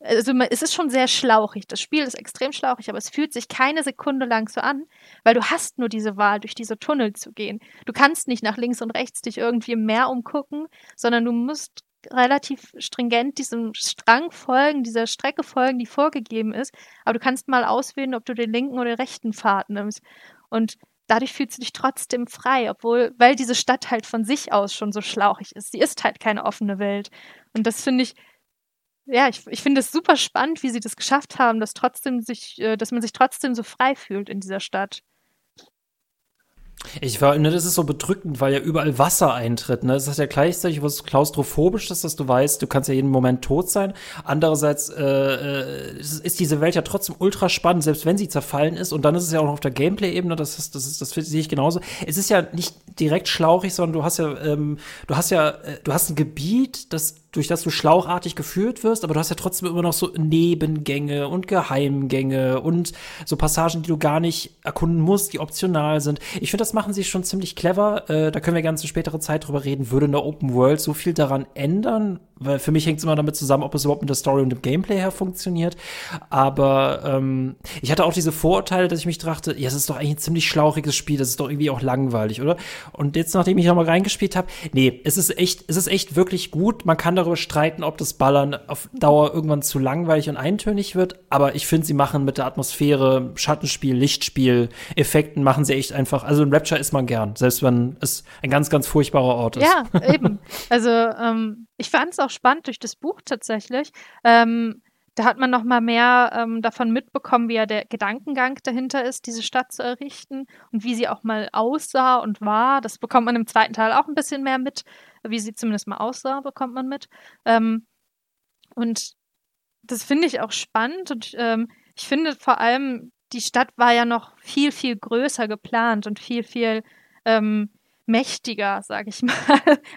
[SPEAKER 2] also es ist schon sehr schlauchig. Das Spiel ist extrem schlauchig, aber es fühlt sich keine Sekunde lang so an, weil du hast nur diese Wahl, durch diese Tunnel zu gehen. Du kannst nicht nach links und rechts dich irgendwie im Meer umgucken, sondern du musst relativ stringent diesem Strang folgen, dieser Strecke folgen, die vorgegeben ist. Aber du kannst mal auswählen, ob du den linken oder den rechten Pfad nimmst. Und dadurch fühlst du dich trotzdem frei, obwohl, weil diese Stadt halt von sich aus schon so schlauchig ist. Sie ist halt keine offene Welt. Und das finde ich, ja, ich, ich finde es super spannend, wie sie das geschafft haben, dass trotzdem sich, äh, dass man sich trotzdem so frei fühlt in dieser Stadt.
[SPEAKER 1] Ich war, ne, das ist so bedrückend, weil ja überall Wasser eintritt. Ne? Das ist ja gleichzeitig was klaustrophobisch dass du weißt, du kannst ja jeden Moment tot sein. Andererseits äh, äh, ist diese Welt ja trotzdem ultra spannend, selbst wenn sie zerfallen ist. Und dann ist es ja auch noch auf der Gameplay-Ebene, das ist, das ist, das sehe ich genauso. Es ist ja nicht direkt schlauchig, sondern du hast ja, ähm, du hast ja, äh, du hast ein Gebiet, das durch das du schlauchartig geführt wirst, aber du hast ja trotzdem immer noch so Nebengänge und Geheimgänge und so Passagen, die du gar nicht erkunden musst, die optional sind. Ich finde, das machen sie schon ziemlich clever. Äh, da können wir gerne zu späterer Zeit drüber reden. Würde in der Open World so viel daran ändern? Weil für mich hängt es immer damit zusammen, ob es überhaupt mit der Story und dem Gameplay her funktioniert. Aber ähm, ich hatte auch diese Vorurteile, dass ich mich dachte, ja, es ist doch eigentlich ein ziemlich schlauchiges Spiel, das ist doch irgendwie auch langweilig, oder? Und jetzt, nachdem ich nochmal reingespielt habe, nee, es ist echt, es ist echt wirklich gut. Man kann darüber streiten, ob das Ballern auf Dauer irgendwann zu langweilig und eintönig wird. Aber ich finde, sie machen mit der Atmosphäre, Schattenspiel, Lichtspiel, Effekten, machen sie echt einfach. Also in Rapture ist man gern, selbst wenn es ein ganz, ganz furchtbarer Ort ist.
[SPEAKER 2] Ja, eben. Also ähm, ich fand es auch spannend durch das Buch tatsächlich. Ähm, da hat man noch mal mehr ähm, davon mitbekommen, wie ja der Gedankengang dahinter ist, diese Stadt zu errichten und wie sie auch mal aussah und war. Das bekommt man im zweiten Teil auch ein bisschen mehr mit, wie sie zumindest mal aussah, bekommt man mit. Ähm, und das finde ich auch spannend und ähm, ich finde vor allem, die Stadt war ja noch viel, viel größer geplant und viel, viel ähm, mächtiger, sage ich mal,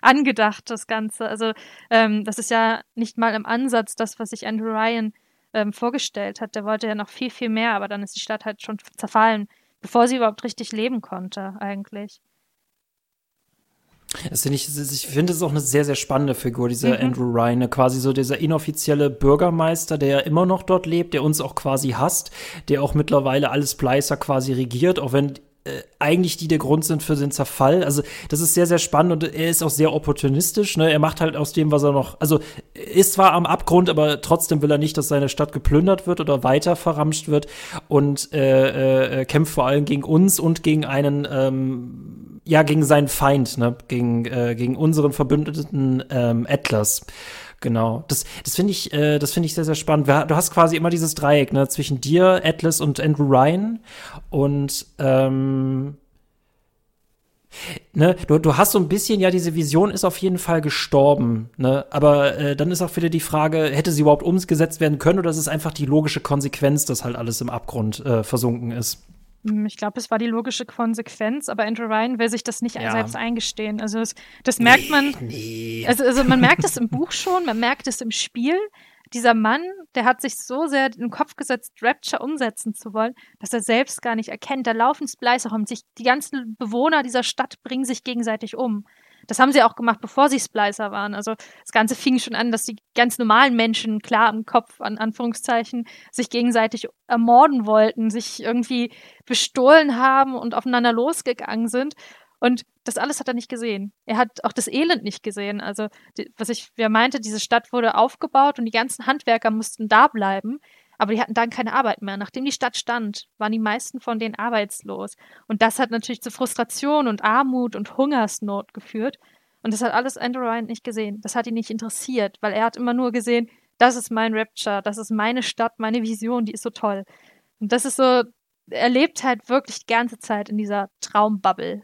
[SPEAKER 2] angedacht, das Ganze. Also ähm, das ist ja nicht mal im Ansatz das, was sich Andrew Ryan ähm, vorgestellt hat. Der wollte ja noch viel, viel mehr, aber dann ist die Stadt halt schon zerfallen, bevor sie überhaupt richtig leben konnte, eigentlich.
[SPEAKER 1] Das finde ich, ich finde, es auch eine sehr, sehr spannende Figur, dieser mhm. Andrew Ryan, ne? quasi so dieser inoffizielle Bürgermeister, der immer noch dort lebt, der uns auch quasi hasst, der auch mittlerweile alles Bleißer quasi regiert, auch wenn eigentlich die der Grund sind für den Zerfall. Also das ist sehr, sehr spannend und er ist auch sehr opportunistisch. Ne? Er macht halt aus dem, was er noch, also ist zwar am Abgrund, aber trotzdem will er nicht, dass seine Stadt geplündert wird oder weiter verramscht wird und äh, äh, kämpft vor allem gegen uns und gegen einen ähm, ja, gegen seinen Feind, ne? gegen, äh, gegen unseren Verbündeten ähm, Atlas. Genau. Das, das finde ich, äh, das finde ich sehr, sehr spannend. Du hast quasi immer dieses Dreieck, ne, zwischen dir, Atlas und Andrew Ryan. Und ähm, Ne, du, du hast so ein bisschen, ja, diese Vision ist auf jeden Fall gestorben, ne? Aber äh, dann ist auch wieder die Frage, hätte sie überhaupt umgesetzt werden können oder ist es einfach die logische Konsequenz, dass halt alles im Abgrund äh, versunken ist?
[SPEAKER 2] Hm, ich glaube, es war die logische Konsequenz, aber Andrew Ryan will sich das nicht ja. selbst eingestehen. Also das, das merkt nee, man. Nee. Also, also man merkt es im Buch schon, man merkt es im Spiel. Dieser Mann, der hat sich so sehr in den Kopf gesetzt, Rapture umsetzen zu wollen, dass er selbst gar nicht erkennt. Da laufen Splicer um sich, die ganzen Bewohner dieser Stadt bringen sich gegenseitig um. Das haben sie auch gemacht, bevor sie Splicer waren. Also das Ganze fing schon an, dass die ganz normalen Menschen, klar im Kopf, an Anführungszeichen, sich gegenseitig ermorden wollten, sich irgendwie bestohlen haben und aufeinander losgegangen sind. Und das alles hat er nicht gesehen. Er hat auch das Elend nicht gesehen. Also, die, was ich wer meinte, diese Stadt wurde aufgebaut und die ganzen Handwerker mussten da bleiben. Aber die hatten dann keine Arbeit mehr. Nachdem die Stadt stand, waren die meisten von denen arbeitslos. Und das hat natürlich zu Frustration und Armut und Hungersnot geführt. Und das hat alles Andrew Ryan nicht gesehen. Das hat ihn nicht interessiert, weil er hat immer nur gesehen, das ist mein Rapture, das ist meine Stadt, meine Vision, die ist so toll. Und das ist so, er lebt halt wirklich die ganze Zeit in dieser Traumbubble.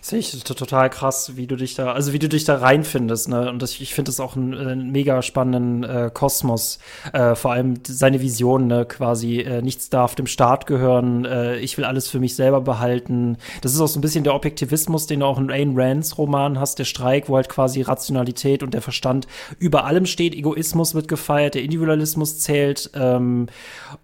[SPEAKER 1] Sehe ich total krass, wie du dich da, also wie du dich da reinfindest, ne? Und das, ich finde es auch einen, einen, mega spannenden äh, Kosmos. Äh, vor allem seine Vision, ne? Quasi, äh, nichts darf dem Staat gehören, äh, ich will alles für mich selber behalten. Das ist auch so ein bisschen der Objektivismus, den du auch in Ayn Rands Roman hast, der Streik, wo halt quasi Rationalität und der Verstand über allem steht. Egoismus wird gefeiert, der Individualismus zählt. Ähm,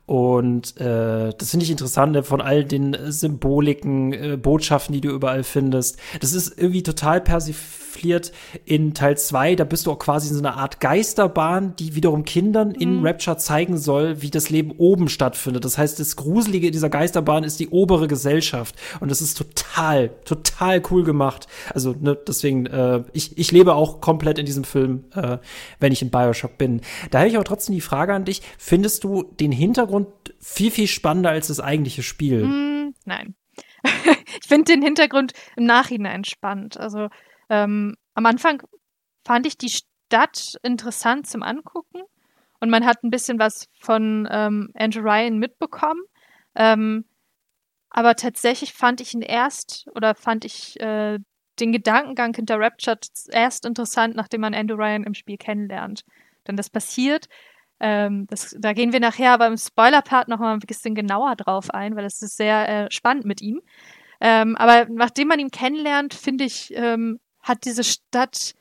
[SPEAKER 1] und äh, das finde ich interessant, ne? von all den Symboliken, äh, Botschaften, die du überall findest findest. Das ist irgendwie total persifliert in Teil 2. Da bist du auch quasi in so einer Art Geisterbahn, die wiederum Kindern in mhm. Rapture zeigen soll, wie das Leben oben stattfindet. Das heißt, das Gruselige in dieser Geisterbahn ist die obere Gesellschaft. Und das ist total, total cool gemacht. Also, ne, deswegen, äh, ich, ich lebe auch komplett in diesem Film, äh, wenn ich in Bioshock bin. Da habe ich aber trotzdem die Frage an dich. Findest du den Hintergrund viel, viel spannender als das eigentliche Spiel?
[SPEAKER 2] Mm, nein. ich finde den Hintergrund im Nachhinein spannend. Also ähm, am Anfang fand ich die Stadt interessant zum Angucken und man hat ein bisschen was von ähm, Andrew Ryan mitbekommen. Ähm, aber tatsächlich fand ich ihn erst oder fand ich äh, den Gedankengang hinter Rapture erst interessant, nachdem man Andrew Ryan im Spiel kennenlernt. Denn das passiert, ähm, das, da gehen wir nachher aber im Spoiler-Part noch mal ein bisschen genauer drauf ein, weil das ist sehr äh, spannend mit ihm. Ähm, aber nachdem man ihn kennenlernt, finde ich, ähm, hat diese Stadt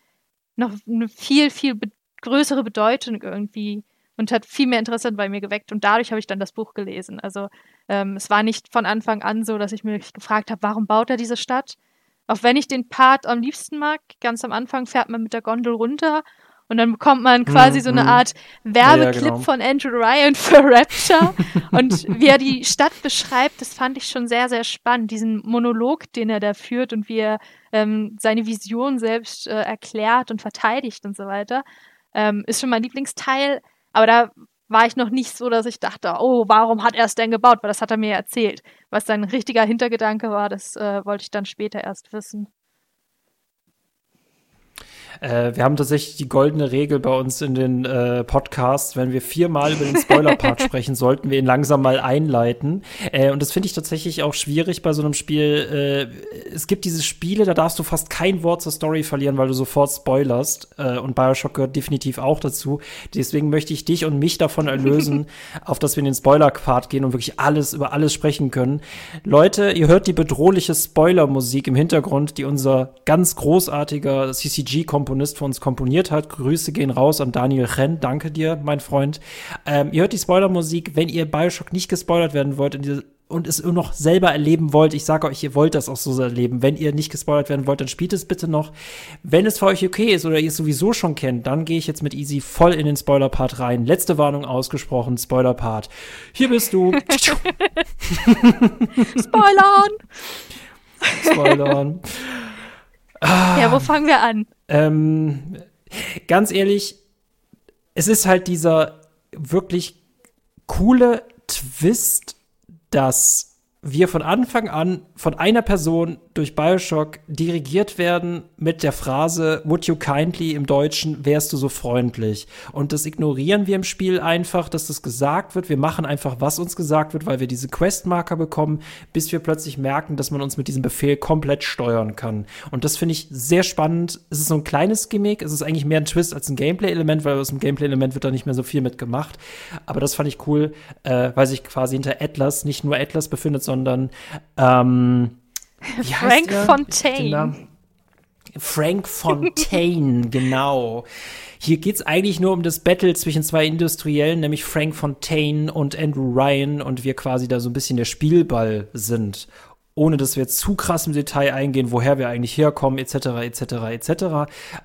[SPEAKER 2] noch eine viel, viel be größere Bedeutung irgendwie und hat viel mehr Interesse bei mir geweckt. Und dadurch habe ich dann das Buch gelesen. Also ähm, es war nicht von Anfang an so, dass ich mich gefragt habe, warum baut er diese Stadt? Auch wenn ich den Part am liebsten mag, ganz am Anfang fährt man mit der Gondel runter und dann bekommt man quasi mm, so eine mm. Art Werbeclip ja, genau. von Andrew Ryan für Rapture. und wie er die Stadt beschreibt, das fand ich schon sehr, sehr spannend. Diesen Monolog, den er da führt und wie er ähm, seine Vision selbst äh, erklärt und verteidigt und so weiter, ähm, ist schon mein Lieblingsteil. Aber da war ich noch nicht so, dass ich dachte, oh, warum hat er es denn gebaut? Weil das hat er mir erzählt. Was sein richtiger Hintergedanke war, das äh, wollte ich dann später erst wissen.
[SPEAKER 1] Äh, wir haben tatsächlich die goldene Regel bei uns in den äh, Podcasts, wenn wir viermal über den Spoiler-Part sprechen, sollten wir ihn langsam mal einleiten. Äh, und das finde ich tatsächlich auch schwierig bei so einem Spiel. Äh, es gibt diese Spiele, da darfst du fast kein Wort zur Story verlieren, weil du sofort spoilerst. Äh, und Bioshock gehört definitiv auch dazu. Deswegen möchte ich dich und mich davon erlösen, auf dass wir in den Spoiler-Part gehen und wirklich alles über alles sprechen können. Leute, ihr hört die bedrohliche Spoiler-Musik im Hintergrund, die unser ganz großartiger CCG-Komponent Komponist für uns komponiert hat. Grüße gehen raus an Daniel Ren. Danke dir, mein Freund. Ähm, ihr hört die Spoilermusik. Wenn ihr Bioshock nicht gespoilert werden wollt und es noch selber erleben wollt, ich sage euch, ihr wollt das auch so erleben. Wenn ihr nicht gespoilert werden wollt, dann spielt es bitte noch. Wenn es für euch okay ist oder ihr es sowieso schon kennt, dann gehe ich jetzt mit Easy voll in den Spoiler-Part rein. Letzte Warnung ausgesprochen, Spoiler-Part. Hier bist du.
[SPEAKER 2] Spoilern!
[SPEAKER 1] Spoilern.
[SPEAKER 2] Ah, ja, wo fangen wir an?
[SPEAKER 1] Ähm, ganz ehrlich, es ist halt dieser wirklich coole Twist, dass wir von Anfang an von einer Person durch Bioshock dirigiert werden mit der Phrase Would you kindly im Deutschen, wärst du so freundlich? Und das ignorieren wir im Spiel einfach, dass das gesagt wird. Wir machen einfach, was uns gesagt wird, weil wir diese Questmarker bekommen, bis wir plötzlich merken, dass man uns mit diesem Befehl komplett steuern kann. Und das finde ich sehr spannend. Es ist so ein kleines Gimmick. Es ist eigentlich mehr ein Twist als ein Gameplay-Element, weil aus dem Gameplay-Element wird da nicht mehr so viel mitgemacht. Aber das fand ich cool, äh, weil sich quasi hinter Atlas nicht nur Atlas befindet, sondern sondern ähm,
[SPEAKER 2] Frank Fontaine.
[SPEAKER 1] Frank Fontaine, genau. Hier geht es eigentlich nur um das Battle zwischen zwei Industriellen, nämlich Frank Fontaine und Andrew Ryan, und wir quasi da so ein bisschen der Spielball sind ohne dass wir jetzt zu krass im Detail eingehen, woher wir eigentlich herkommen, etc., etc., etc.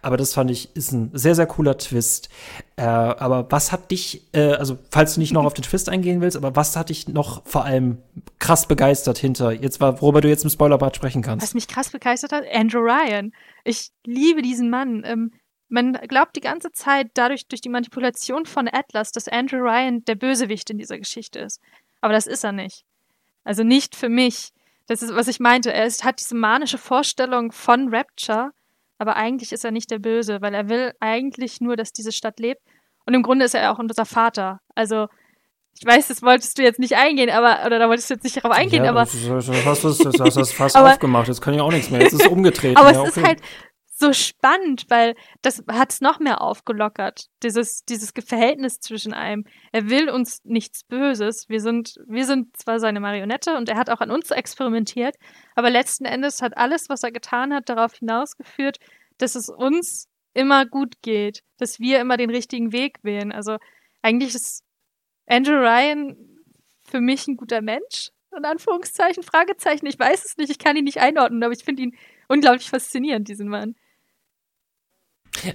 [SPEAKER 1] Aber das fand ich, ist ein sehr, sehr cooler Twist. Äh, aber was hat dich, äh, also falls du nicht noch auf den Twist eingehen willst, aber was hat dich noch vor allem krass begeistert hinter, jetzt war, worüber du jetzt im Spoilerbad sprechen kannst?
[SPEAKER 2] Was mich krass begeistert hat, Andrew Ryan. Ich liebe diesen Mann. Ähm, man glaubt die ganze Zeit dadurch, durch die Manipulation von Atlas, dass Andrew Ryan der Bösewicht in dieser Geschichte ist. Aber das ist er nicht. Also nicht für mich. Das ist, was ich meinte. Er ist, hat diese manische Vorstellung von Rapture, aber eigentlich ist er nicht der Böse, weil er will eigentlich nur, dass diese Stadt lebt. Und im Grunde ist er auch unser Vater. Also, ich weiß, das wolltest du jetzt nicht eingehen, aber, oder da wolltest du jetzt nicht darauf eingehen,
[SPEAKER 1] ja,
[SPEAKER 2] aber.
[SPEAKER 1] Das, das, das, fast aufgemacht, jetzt kann ich auch nichts mehr. Jetzt ist es umgedreht.
[SPEAKER 2] aber
[SPEAKER 1] ja,
[SPEAKER 2] es ist halt, so spannend, weil das hat es noch mehr aufgelockert. Dieses, dieses Verhältnis zwischen einem. Er will uns nichts Böses. Wir sind, wir sind zwar seine Marionette und er hat auch an uns experimentiert, aber letzten Endes hat alles, was er getan hat, darauf hinausgeführt, dass es uns immer gut geht, dass wir immer den richtigen Weg wählen. Also eigentlich ist Andrew Ryan für mich ein guter Mensch. In Anführungszeichen, Fragezeichen. Ich weiß es nicht, ich kann ihn nicht einordnen, aber ich finde ihn unglaublich faszinierend, diesen Mann.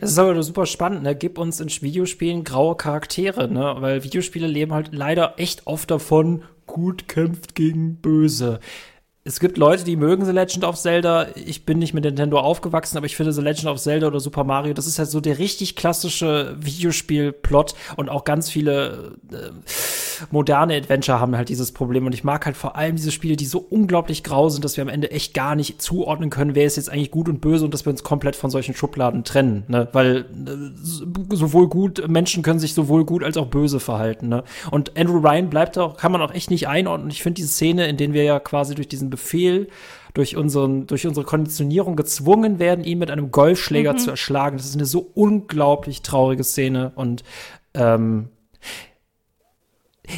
[SPEAKER 1] Es ist aber super spannend, ne? Gib uns in Videospielen graue Charaktere, ne? Weil Videospiele leben halt leider echt oft davon, gut kämpft gegen böse es gibt Leute, die mögen The Legend of Zelda. Ich bin nicht mit Nintendo aufgewachsen, aber ich finde The Legend of Zelda oder Super Mario, das ist halt so der richtig klassische Videospiel-Plot und auch ganz viele äh, moderne Adventure haben halt dieses Problem. Und ich mag halt vor allem diese Spiele, die so unglaublich grau sind, dass wir am Ende echt gar nicht zuordnen können, wer ist jetzt eigentlich gut und böse und dass wir uns komplett von solchen Schubladen trennen. Ne? Weil äh, sowohl gut, Menschen können sich sowohl gut als auch böse verhalten. Ne? Und Andrew Ryan bleibt auch, kann man auch echt nicht einordnen. Ich finde diese Szene, in denen wir ja quasi durch diesen Befehl durch, unseren, durch unsere Konditionierung gezwungen werden, ihn mit einem Golfschläger mhm. zu erschlagen. Das ist eine so unglaublich traurige Szene und ähm,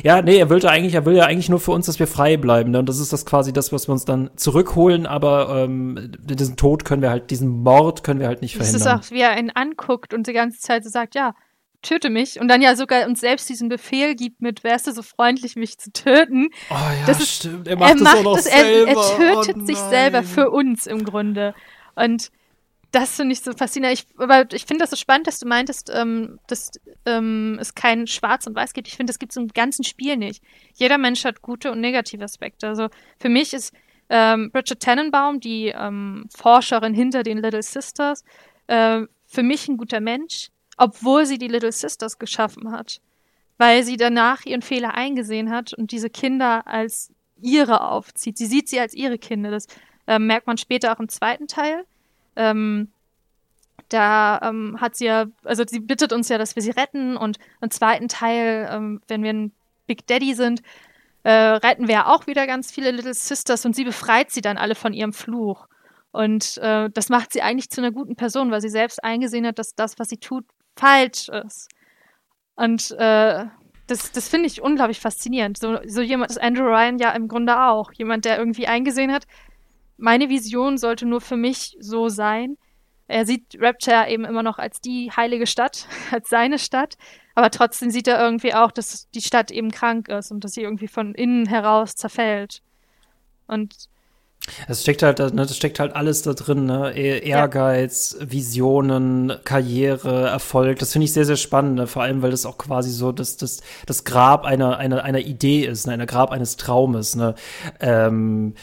[SPEAKER 1] ja, nee, er will ja eigentlich, er will ja eigentlich nur für uns, dass wir frei bleiben. Ne? Und das ist das quasi das, was wir uns dann zurückholen, aber ähm, diesen Tod können wir halt, diesen Mord können wir halt nicht verhindern.
[SPEAKER 2] Das ist auch, wie er ihn anguckt und die ganze Zeit so sagt, ja, töte mich und dann ja sogar uns selbst diesen Befehl gibt mit, wärst du so freundlich, mich zu töten.
[SPEAKER 1] Oh ja,
[SPEAKER 2] das
[SPEAKER 1] ist, stimmt. Er macht, er macht das,
[SPEAKER 2] er,
[SPEAKER 1] er,
[SPEAKER 2] tötet
[SPEAKER 1] oh
[SPEAKER 2] sich selber für uns im Grunde. Und das finde ich so faszinierend. Ich, aber ich finde das so spannend, dass du meintest, ähm, dass ähm, es kein Schwarz und Weiß gibt. Ich finde, das gibt es im ganzen Spiel nicht. Jeder Mensch hat gute und negative Aspekte. Also für mich ist ähm, Bridget Tannenbaum, die ähm, Forscherin hinter den Little Sisters, äh, für mich ein guter Mensch obwohl sie die Little Sisters geschaffen hat, weil sie danach ihren Fehler eingesehen hat und diese Kinder als ihre aufzieht. Sie sieht sie als ihre Kinder. Das äh, merkt man später auch im zweiten Teil. Ähm, da ähm, hat sie ja, also sie bittet uns ja, dass wir sie retten und im zweiten Teil, ähm, wenn wir ein Big Daddy sind, äh, retten wir ja auch wieder ganz viele Little Sisters und sie befreit sie dann alle von ihrem Fluch. Und äh, das macht sie eigentlich zu einer guten Person, weil sie selbst eingesehen hat, dass das, was sie tut, falsch ist. Und äh, das, das finde ich unglaublich faszinierend. So, so jemand ist Andrew Ryan ja im Grunde auch. Jemand, der irgendwie eingesehen hat, meine Vision sollte nur für mich so sein. Er sieht Rapture eben immer noch als die heilige Stadt, als seine Stadt. Aber trotzdem sieht er irgendwie auch, dass die Stadt eben krank ist und dass sie irgendwie von innen heraus zerfällt. Und
[SPEAKER 1] Es steckt halt, ne, das steckt halt alles da drin, ne? E-, Ehrgeiz, ja. Visionen, Karriere, Erfolg. Das finde ich sehr, sehr spannend, ne? vor allem, weil das auch quasi so das, das, das Grab einer, einer, einer Idee ist, ne? einer Grab eines Traumes, ne? Ähm,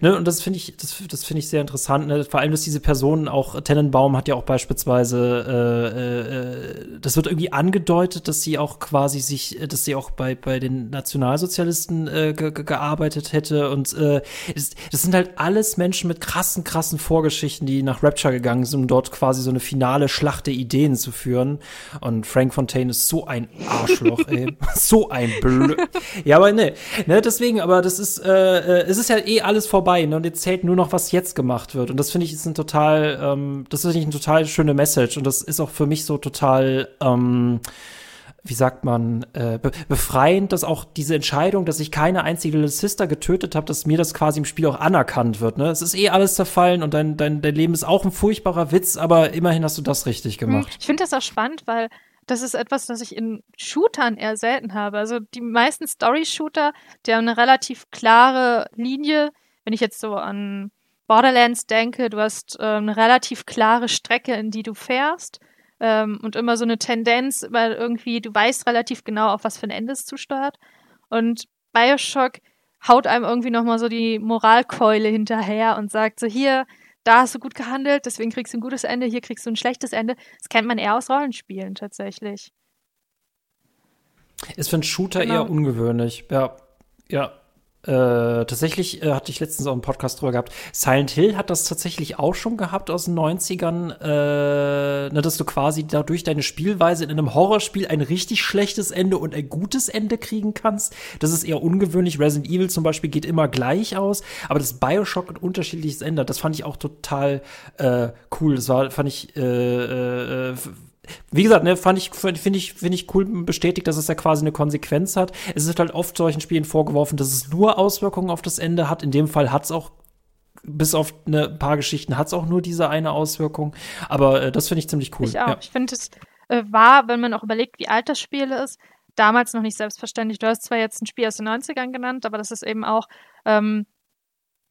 [SPEAKER 1] ne? Und das finde ich, das, das finde ich sehr interessant, ne? Vor allem, dass diese Person auch, Tennenbaum hat ja auch beispielsweise, äh, äh, das wird irgendwie angedeutet, dass sie auch quasi sich, dass sie auch bei, bei den Nationalsozialisten äh, gearbeitet hätte und äh, das, das sind halt alles Menschen mit krassen, krassen Vorgeschichten, die nach Rapture gegangen sind, um dort quasi so eine finale Schlacht der Ideen zu führen. Und Frank Fontaine ist so ein Arschloch, ey. so ein Blöd. Ja, aber ne, ne, deswegen, aber das ist, äh, äh, es ist ja eh alles vorbei, ne? Und jetzt zählt nur noch, was jetzt gemacht wird. Und das finde ich ist ein total, ähm, das finde ich eine total schöne Message. Und das ist auch für mich so total, ähm, wie sagt man, äh, be befreiend, dass auch diese Entscheidung, dass ich keine einzige Little Sister getötet habe, dass mir das quasi im Spiel auch anerkannt wird. Ne? Es ist eh alles zerfallen und dein, dein, dein Leben ist auch ein furchtbarer Witz, aber immerhin hast du das richtig hm, gemacht.
[SPEAKER 2] Ich finde das auch spannend, weil das ist etwas, das ich in Shootern eher selten habe. Also die meisten Story-Shooter, die haben eine relativ klare Linie. Wenn ich jetzt so an Borderlands denke, du hast äh, eine relativ klare Strecke, in die du fährst ähm, und immer so eine Tendenz, weil irgendwie du weißt relativ genau, auf was für ein Ende es zusteuert. Und Bioshock haut einem irgendwie nochmal so die Moralkeule hinterher und sagt so, hier, da hast du gut gehandelt, deswegen kriegst du ein gutes Ende, hier kriegst du ein schlechtes Ende. Das kennt man eher aus Rollenspielen tatsächlich.
[SPEAKER 1] Ist für einen Shooter genau. eher ungewöhnlich. Ja, ja, äh, tatsächlich äh, hatte ich letztens auch einen Podcast drüber gehabt. Silent Hill hat das tatsächlich auch schon gehabt aus den 90ern, äh, ne, dass du quasi dadurch deine Spielweise in einem Horrorspiel ein richtig schlechtes Ende und ein gutes Ende kriegen kannst. Das ist eher ungewöhnlich. Resident Evil zum Beispiel geht immer gleich aus, aber das Bioshock ein unterschiedliches Ende, das fand ich auch total äh, cool. Das war, fand ich äh, äh, wie gesagt, ne, fand ich, finde ich, finde ich cool bestätigt, dass es ja quasi eine Konsequenz hat. Es ist halt oft solchen Spielen vorgeworfen, dass es nur Auswirkungen auf das Ende hat. In dem Fall hat es auch bis auf eine paar Geschichten hat es auch nur diese eine Auswirkung. Aber äh, das finde ich ziemlich cool.
[SPEAKER 2] Ich auch. Ja. Ich finde, es äh, war, wenn man auch überlegt, wie alt das Spiel ist, damals noch nicht selbstverständlich. Du hast zwar jetzt ein Spiel aus den 90ern genannt, aber das ist eben auch ähm,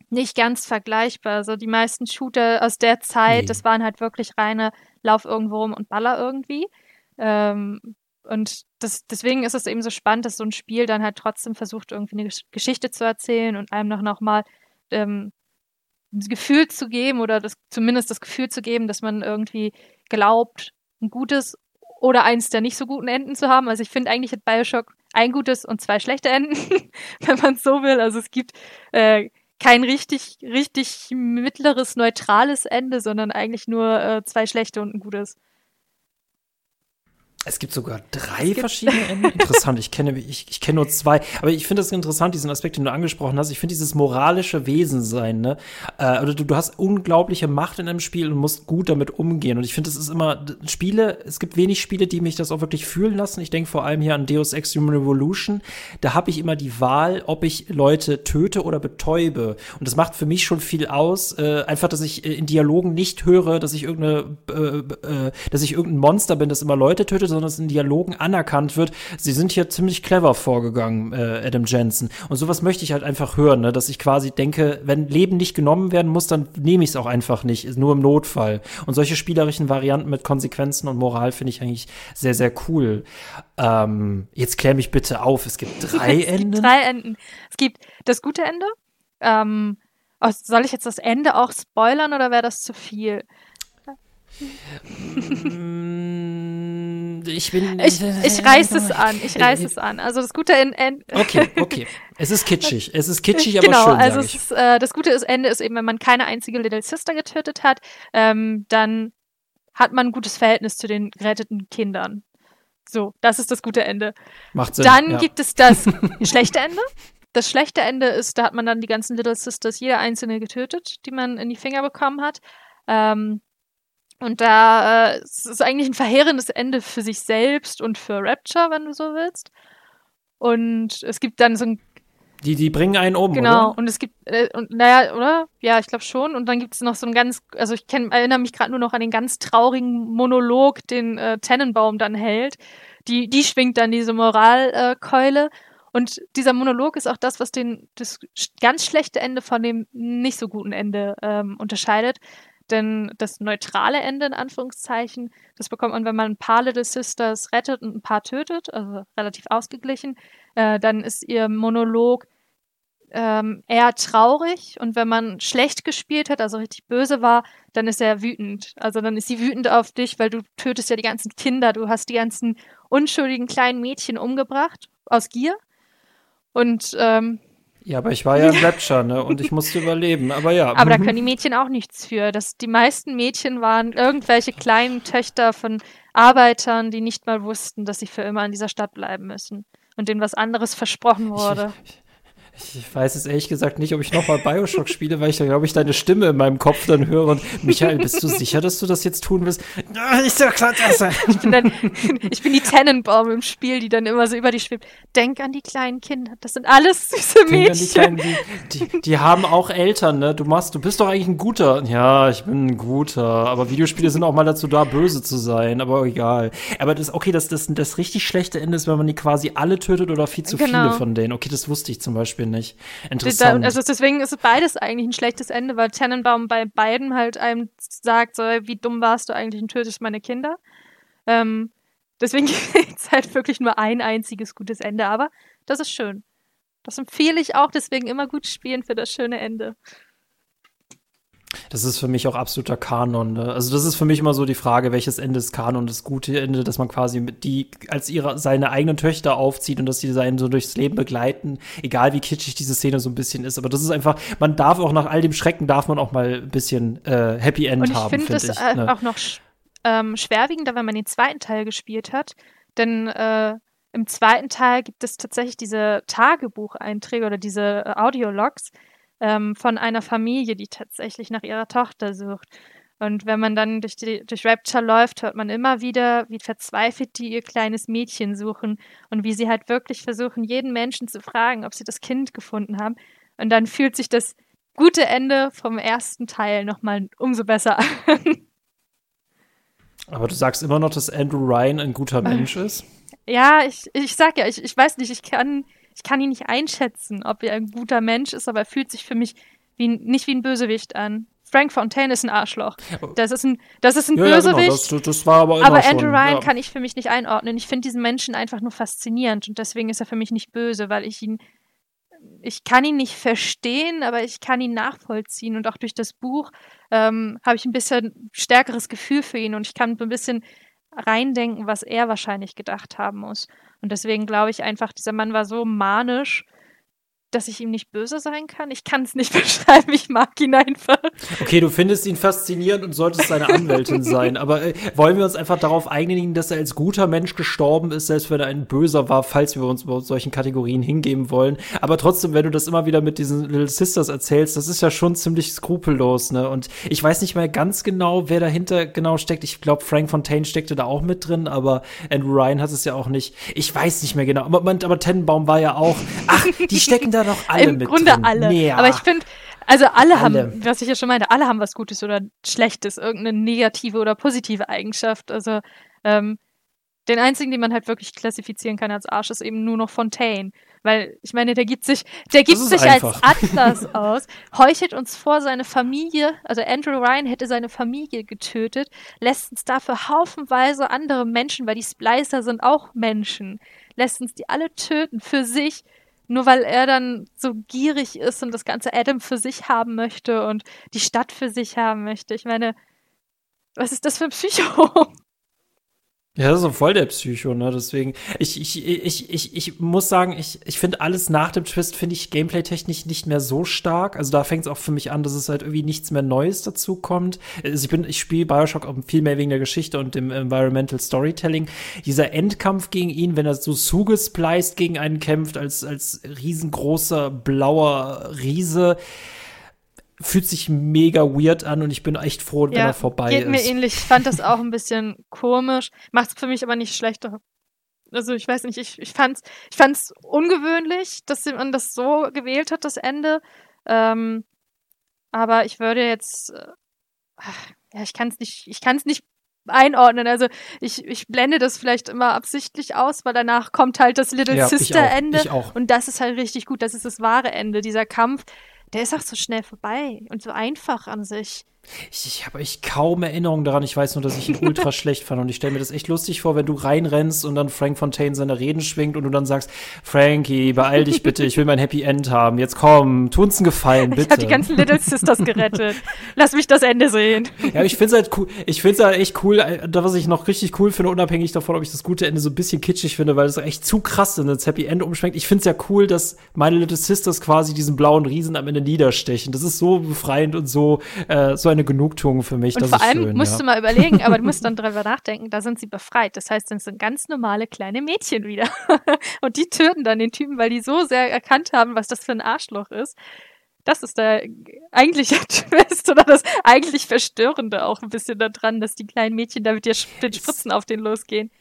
[SPEAKER 2] nicht ganz vergleichbar. Also die meisten Shooter aus der Zeit, nee. das waren halt wirklich reine Lauf irgendwo rum und baller irgendwie. Ähm, und das, deswegen ist es eben so spannend, dass so ein Spiel dann halt trotzdem versucht, irgendwie eine Geschichte zu erzählen und einem noch, noch mal ähm, das Gefühl zu geben oder das, zumindest das Gefühl zu geben, dass man irgendwie glaubt, ein gutes oder eins der nicht so guten Enden zu haben. Also ich finde eigentlich hat Bioshock ein gutes und zwei schlechte Enden, wenn man so will. Also es gibt äh, kein richtig, richtig mittleres, neutrales Ende, sondern eigentlich nur äh, zwei schlechte und ein gutes.
[SPEAKER 1] Es gibt sogar drei gibt verschiedene Enden. Interessant, ich kenne, ich, ich kenne nur zwei. Aber ich finde das interessant, diesen Aspekt, den du angesprochen hast. Ich finde dieses moralische Wesensein, ne? Äh, oder du, du hast unglaubliche Macht in einem Spiel und musst gut damit umgehen. Und ich finde, es ist immer Spiele, es gibt wenig Spiele, die mich das auch wirklich fühlen lassen. Ich denke vor allem hier an Deus Ex Human Revolution. Da habe ich immer die Wahl, ob ich Leute töte oder betäube. Und das macht für mich schon viel aus. Äh, einfach, dass ich äh, in Dialogen nicht höre, dass ich irgendeine, äh, äh, dass ich irgendein Monster bin, das immer Leute tötet, sondern es in Dialogen anerkannt wird. Sie sind hier ziemlich clever vorgegangen, äh, Adam Jensen. Und sowas möchte ich halt einfach hören, ne? dass ich quasi denke, wenn Leben nicht genommen werden muss, dann nehme ich es auch einfach nicht, nur im Notfall. Und solche spielerischen Varianten mit Konsequenzen und Moral finde ich eigentlich sehr, sehr cool. Ähm, jetzt klär mich bitte auf, es gibt drei es Enden.
[SPEAKER 2] Gibt drei Enden. Es gibt das gute Ende. Ähm, oh, soll ich jetzt das Ende auch spoilern oder wäre das zu viel?
[SPEAKER 1] ich bin.
[SPEAKER 2] Ich, ich reiß es an. Ich reiß es an. Also das Gute in. in
[SPEAKER 1] okay, okay. Es ist kitschig. Es ist kitschig, aber genau, schön.
[SPEAKER 2] Also es ist, äh, das Gute ist, Ende ist eben, wenn man keine einzige Little Sister getötet hat, ähm, dann hat man ein gutes Verhältnis zu den geretteten Kindern. So, das ist das gute Ende.
[SPEAKER 1] Macht Sinn.
[SPEAKER 2] Dann
[SPEAKER 1] ja.
[SPEAKER 2] gibt es das schlechte Ende. Das schlechte Ende ist, da hat man dann die ganzen Little Sisters, jede einzelne getötet, die man in die Finger bekommen hat. Ähm, und da äh, es ist eigentlich ein verheerendes Ende für sich selbst und für Rapture, wenn du so willst. Und es gibt dann so ein
[SPEAKER 1] die, die bringen einen um,
[SPEAKER 2] Genau,
[SPEAKER 1] oder?
[SPEAKER 2] und es gibt, äh, und naja, oder? Ja, ich glaube schon. Und dann gibt es noch so ein ganz, also ich kenn, erinnere mich gerade nur noch an den ganz traurigen Monolog, den äh, Tennenbaum dann hält. Die, die schwingt dann diese Moralkeule. Und dieser Monolog ist auch das, was den, das ganz schlechte Ende von dem nicht so guten Ende ähm, unterscheidet. Denn das neutrale Ende, in Anführungszeichen, das bekommt man, wenn man ein paar Little Sisters rettet und ein paar tötet, also relativ ausgeglichen. Äh, dann ist ihr Monolog ähm, eher traurig und wenn man schlecht gespielt hat, also richtig böse war, dann ist er wütend. Also dann ist sie wütend auf dich, weil du tötest ja die ganzen Kinder, du hast die ganzen unschuldigen kleinen Mädchen umgebracht aus Gier. Und ähm,
[SPEAKER 1] ja, aber ich war ja ein Rapture, ne? Und ich musste überleben. Aber ja.
[SPEAKER 2] Aber da können die Mädchen auch nichts für. Das, die meisten Mädchen waren irgendwelche kleinen Töchter von Arbeitern, die nicht mal wussten, dass sie für immer in dieser Stadt bleiben müssen und denen was anderes versprochen wurde.
[SPEAKER 1] Ich, ich weiß jetzt ehrlich gesagt nicht, ob ich nochmal Bioshock spiele, weil ich da, glaube ich, deine Stimme in meinem Kopf dann höre. Und Michael, bist du sicher, dass du das jetzt tun willst?
[SPEAKER 2] Ich, so klar, ich, bin dann, ich bin die Tannenbaum im Spiel, die dann immer so über dich schwebt. Denk an die kleinen Kinder. Das sind alles süße Mädchen. Die, kleinen,
[SPEAKER 1] die, die, die, haben auch Eltern, ne? Du machst, du bist doch eigentlich ein guter. Ja, ich bin ein guter. Aber Videospiele sind auch mal dazu da, böse zu sein. Aber egal. Aber das, okay, das, das, das richtig schlechte Ende ist, wenn man die quasi alle tötet oder viel zu genau. viele von denen. Okay, das wusste ich zum Beispiel nicht. Interessant.
[SPEAKER 2] also deswegen ist beides eigentlich ein schlechtes Ende, weil Tannenbaum bei beiden halt einem sagt, so, wie dumm warst du eigentlich und tötest meine Kinder. Ähm, deswegen gibt es halt wirklich nur ein einziges gutes Ende, aber das ist schön. Das empfehle ich auch, deswegen immer gut spielen für das schöne Ende.
[SPEAKER 1] Das ist für mich auch absoluter Kanon. Ne? Also das ist für mich immer so die Frage, welches Ende ist Kanon, das gute Ende, dass man quasi die als ihre seine eigenen Töchter aufzieht und dass sie seinen so durchs Leben begleiten, egal wie kitschig diese Szene so ein bisschen ist. Aber das ist einfach, man darf auch nach all dem Schrecken darf man auch mal ein bisschen äh, Happy End
[SPEAKER 2] und ich
[SPEAKER 1] haben.
[SPEAKER 2] Find ich finde es ne? auch noch ähm, schwerwiegender, wenn man den zweiten Teil gespielt hat, denn äh, im zweiten Teil gibt es tatsächlich diese Tagebucheinträge oder diese äh, Audiologs, ähm, von einer Familie, die tatsächlich nach ihrer Tochter sucht. Und wenn man dann durch, die, durch Rapture läuft, hört man immer wieder, wie verzweifelt die ihr kleines Mädchen suchen und wie sie halt wirklich versuchen, jeden Menschen zu fragen, ob sie das Kind gefunden haben. Und dann fühlt sich das gute Ende vom ersten Teil nochmal umso besser an.
[SPEAKER 1] Aber du sagst immer noch, dass Andrew Ryan ein guter Mensch ist?
[SPEAKER 2] Ja, ich, ich sag ja, ich, ich weiß nicht, ich kann ich kann ihn nicht einschätzen, ob er ein guter Mensch ist, aber er fühlt sich für mich wie, nicht wie ein Bösewicht an. Frank Fontaine ist ein Arschloch. Das ist ein, das ist ein ja, Bösewicht. Ja, genau. das, das aber, aber Andrew schon, Ryan ja. kann ich für mich nicht einordnen. Ich finde diesen Menschen einfach nur faszinierend und deswegen ist er für mich nicht böse, weil ich ihn, ich kann ihn nicht verstehen, aber ich kann ihn nachvollziehen und auch durch das Buch ähm, habe ich ein bisschen stärkeres Gefühl für ihn und ich kann ein bisschen reindenken, was er wahrscheinlich gedacht haben muss. Und deswegen glaube ich einfach, dieser Mann war so manisch, dass ich ihm nicht böse sein kann. Ich kann es nicht beschreiben, ich mag ihn einfach.
[SPEAKER 1] Okay, du findest ihn faszinierend und solltest seine Anwältin sein. Aber äh, wollen wir uns einfach darauf einigen, dass er als guter Mensch gestorben ist, selbst wenn er ein Böser war, falls wir uns bei solchen Kategorien hingeben wollen. Aber trotzdem, wenn du das immer wieder mit diesen Little Sisters erzählst, das ist ja schon ziemlich skrupellos, ne? Und ich weiß nicht mehr ganz genau, wer dahinter genau steckt. Ich glaube, Frank Fontaine steckte da auch mit drin, aber Andrew Ryan hat es ja auch nicht. Ich weiß nicht mehr genau. Aber, aber Tennenbaum war ja auch. Ach, die stecken da doch alle
[SPEAKER 2] Im
[SPEAKER 1] mit
[SPEAKER 2] Grunde
[SPEAKER 1] drin.
[SPEAKER 2] alle.
[SPEAKER 1] Mehr.
[SPEAKER 2] Aber ich finde, also alle, alle, haben, was ich ja schon meinte, alle haben was Gutes oder Schlechtes, irgendeine negative oder positive Eigenschaft. Also ähm, den einzigen, den man halt wirklich klassifizieren kann als Arsch, ist eben nur noch Fontaine. Weil, ich meine, der gibt sich, der gibt sich einfach. als Atlas aus, heuchelt uns vor, seine Familie, also Andrew Ryan hätte seine Familie getötet, lässt uns dafür haufenweise andere Menschen, weil die Splicer sind auch Menschen, lässt uns die alle töten für sich nur weil er dann so gierig ist und das ganze Adam für sich haben möchte und die Stadt für sich haben möchte. Ich meine, was ist das für ein Psycho?
[SPEAKER 1] Ja, das ist so voll der Psycho, ne? Deswegen, ich, ich, ich, ich, ich muss sagen, ich, ich finde alles nach dem Twist, finde ich gameplay-technisch nicht mehr so stark. Also da fängt es auch für mich an, dass es halt irgendwie nichts mehr Neues dazu kommt. Also ich bin, ich spiele Bioshock auch viel mehr wegen der Geschichte und dem Environmental Storytelling. Dieser Endkampf gegen ihn, wenn er so zugespleist gegen einen kämpft, als, als riesengroßer blauer Riese, fühlt sich mega weird an und ich bin echt froh, ja, wenn er vorbei
[SPEAKER 2] geht
[SPEAKER 1] ist.
[SPEAKER 2] Geht mir ähnlich. Ich fand das auch ein bisschen komisch. Macht es für mich aber nicht schlechter. Also ich weiß nicht, ich, ich fand's, ich fand's ungewöhnlich, dass man das so gewählt hat, das Ende. Ähm, aber ich würde jetzt, äh, ja, ich kann es nicht, ich kann es nicht einordnen. Also ich, ich blende das vielleicht immer absichtlich aus, weil danach kommt halt das Little
[SPEAKER 1] Ja, ich
[SPEAKER 2] Sister
[SPEAKER 1] auch,
[SPEAKER 2] Ende.
[SPEAKER 1] ich auch.
[SPEAKER 2] Und das ist halt richtig gut. Das ist das wahre Ende. Dieser Kampf, der ist auch so schnell vorbei und so einfach an sich.
[SPEAKER 1] Ich, ich habe echt kaum Erinnerungen daran. Ich weiß nur, dass ich ihn ultra schlecht fand. Und ich stelle mir das echt lustig vor, wenn du reinrennst und dann Frank Fontaine seine Reden schwingt und du dann sagst, Frankie, beeil dich bitte, ich will mein Happy End haben. Jetzt komm, tu uns einen Gefallen, bitte.
[SPEAKER 2] Ich habe die ganzen Little Sisters gerettet. Lass mich das Ende sehen.
[SPEAKER 1] Ja, ich find's halt cool. Ich find's halt echt cool, äh, da was ich noch richtig cool finde, unabhängig davon, ob ich das gute Ende so ein bisschen kitschig finde, weil es echt zu krass in ins Happy End umschwenkt. Ich find's ja cool, dass meine Little Sisters quasi diesen blauen Riesen am Ende niederstechen. Das ist so befreiend und so, äh, so eine Genugtuung für mich.
[SPEAKER 2] Und
[SPEAKER 1] das
[SPEAKER 2] vor
[SPEAKER 1] ist
[SPEAKER 2] allem
[SPEAKER 1] schön,
[SPEAKER 2] musst
[SPEAKER 1] ja.
[SPEAKER 2] du mal überlegen, aber du musst dann drüber nachdenken, da sind sie befreit. Das heißt, das sind ganz normale kleine Mädchen wieder. Und die töten dann den Typen, weil die so sehr erkannt haben, was das für ein Arschloch ist. Das ist der eigentliche Twist oder das eigentlich Verstörende auch ein bisschen daran, dass die kleinen Mädchen da mit dir mit Spritzen auf den losgehen.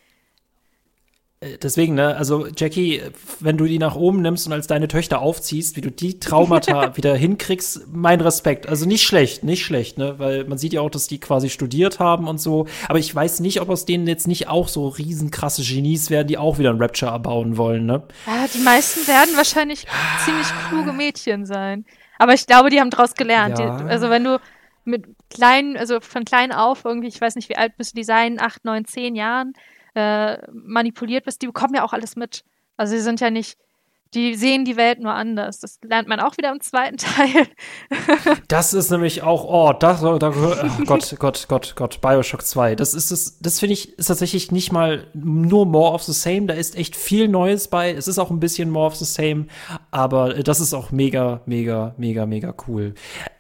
[SPEAKER 1] Äh, Deswegen, ne, also Jackie, wenn du die nach oben nimmst und als deine Töchter aufziehst, wie du die Traumata wieder hinkriegst, mein Respekt. Also nicht schlecht, nicht schlecht, ne, weil man sieht ja auch, dass die quasi studiert haben und so. Aber ich weiß nicht, ob aus denen jetzt nicht auch so riesenkrasse Genies werden, die auch wieder ein Rapture erbauen wollen, ne?
[SPEAKER 2] Ja, die meisten werden wahrscheinlich ziemlich kluge Mädchen sein. Aber ich glaube, die haben daraus gelernt.
[SPEAKER 1] Ja.
[SPEAKER 2] Die, also wenn du mit kleinen, also von klein auf irgendwie, ich weiß nicht, wie alt müssen die sein, acht, neun, zehn Jahren, äh, manipuliert bist, die bekommen ja auch alles mit. Also sie sind ja nicht, die sehen die Welt nur anders. Das lernt man auch wieder im zweiten Teil.
[SPEAKER 1] Das ist nämlich auch, oh, das, da gehört, oh Gott, Gott, Gott, Gott, Bioshock 2. Das ist das, das finde ich, ist tatsächlich nicht mal nur more of the same. Da ist echt viel Neues bei. Es ist auch ein bisschen more of the same, aber das ist auch mega, mega, mega, mega cool.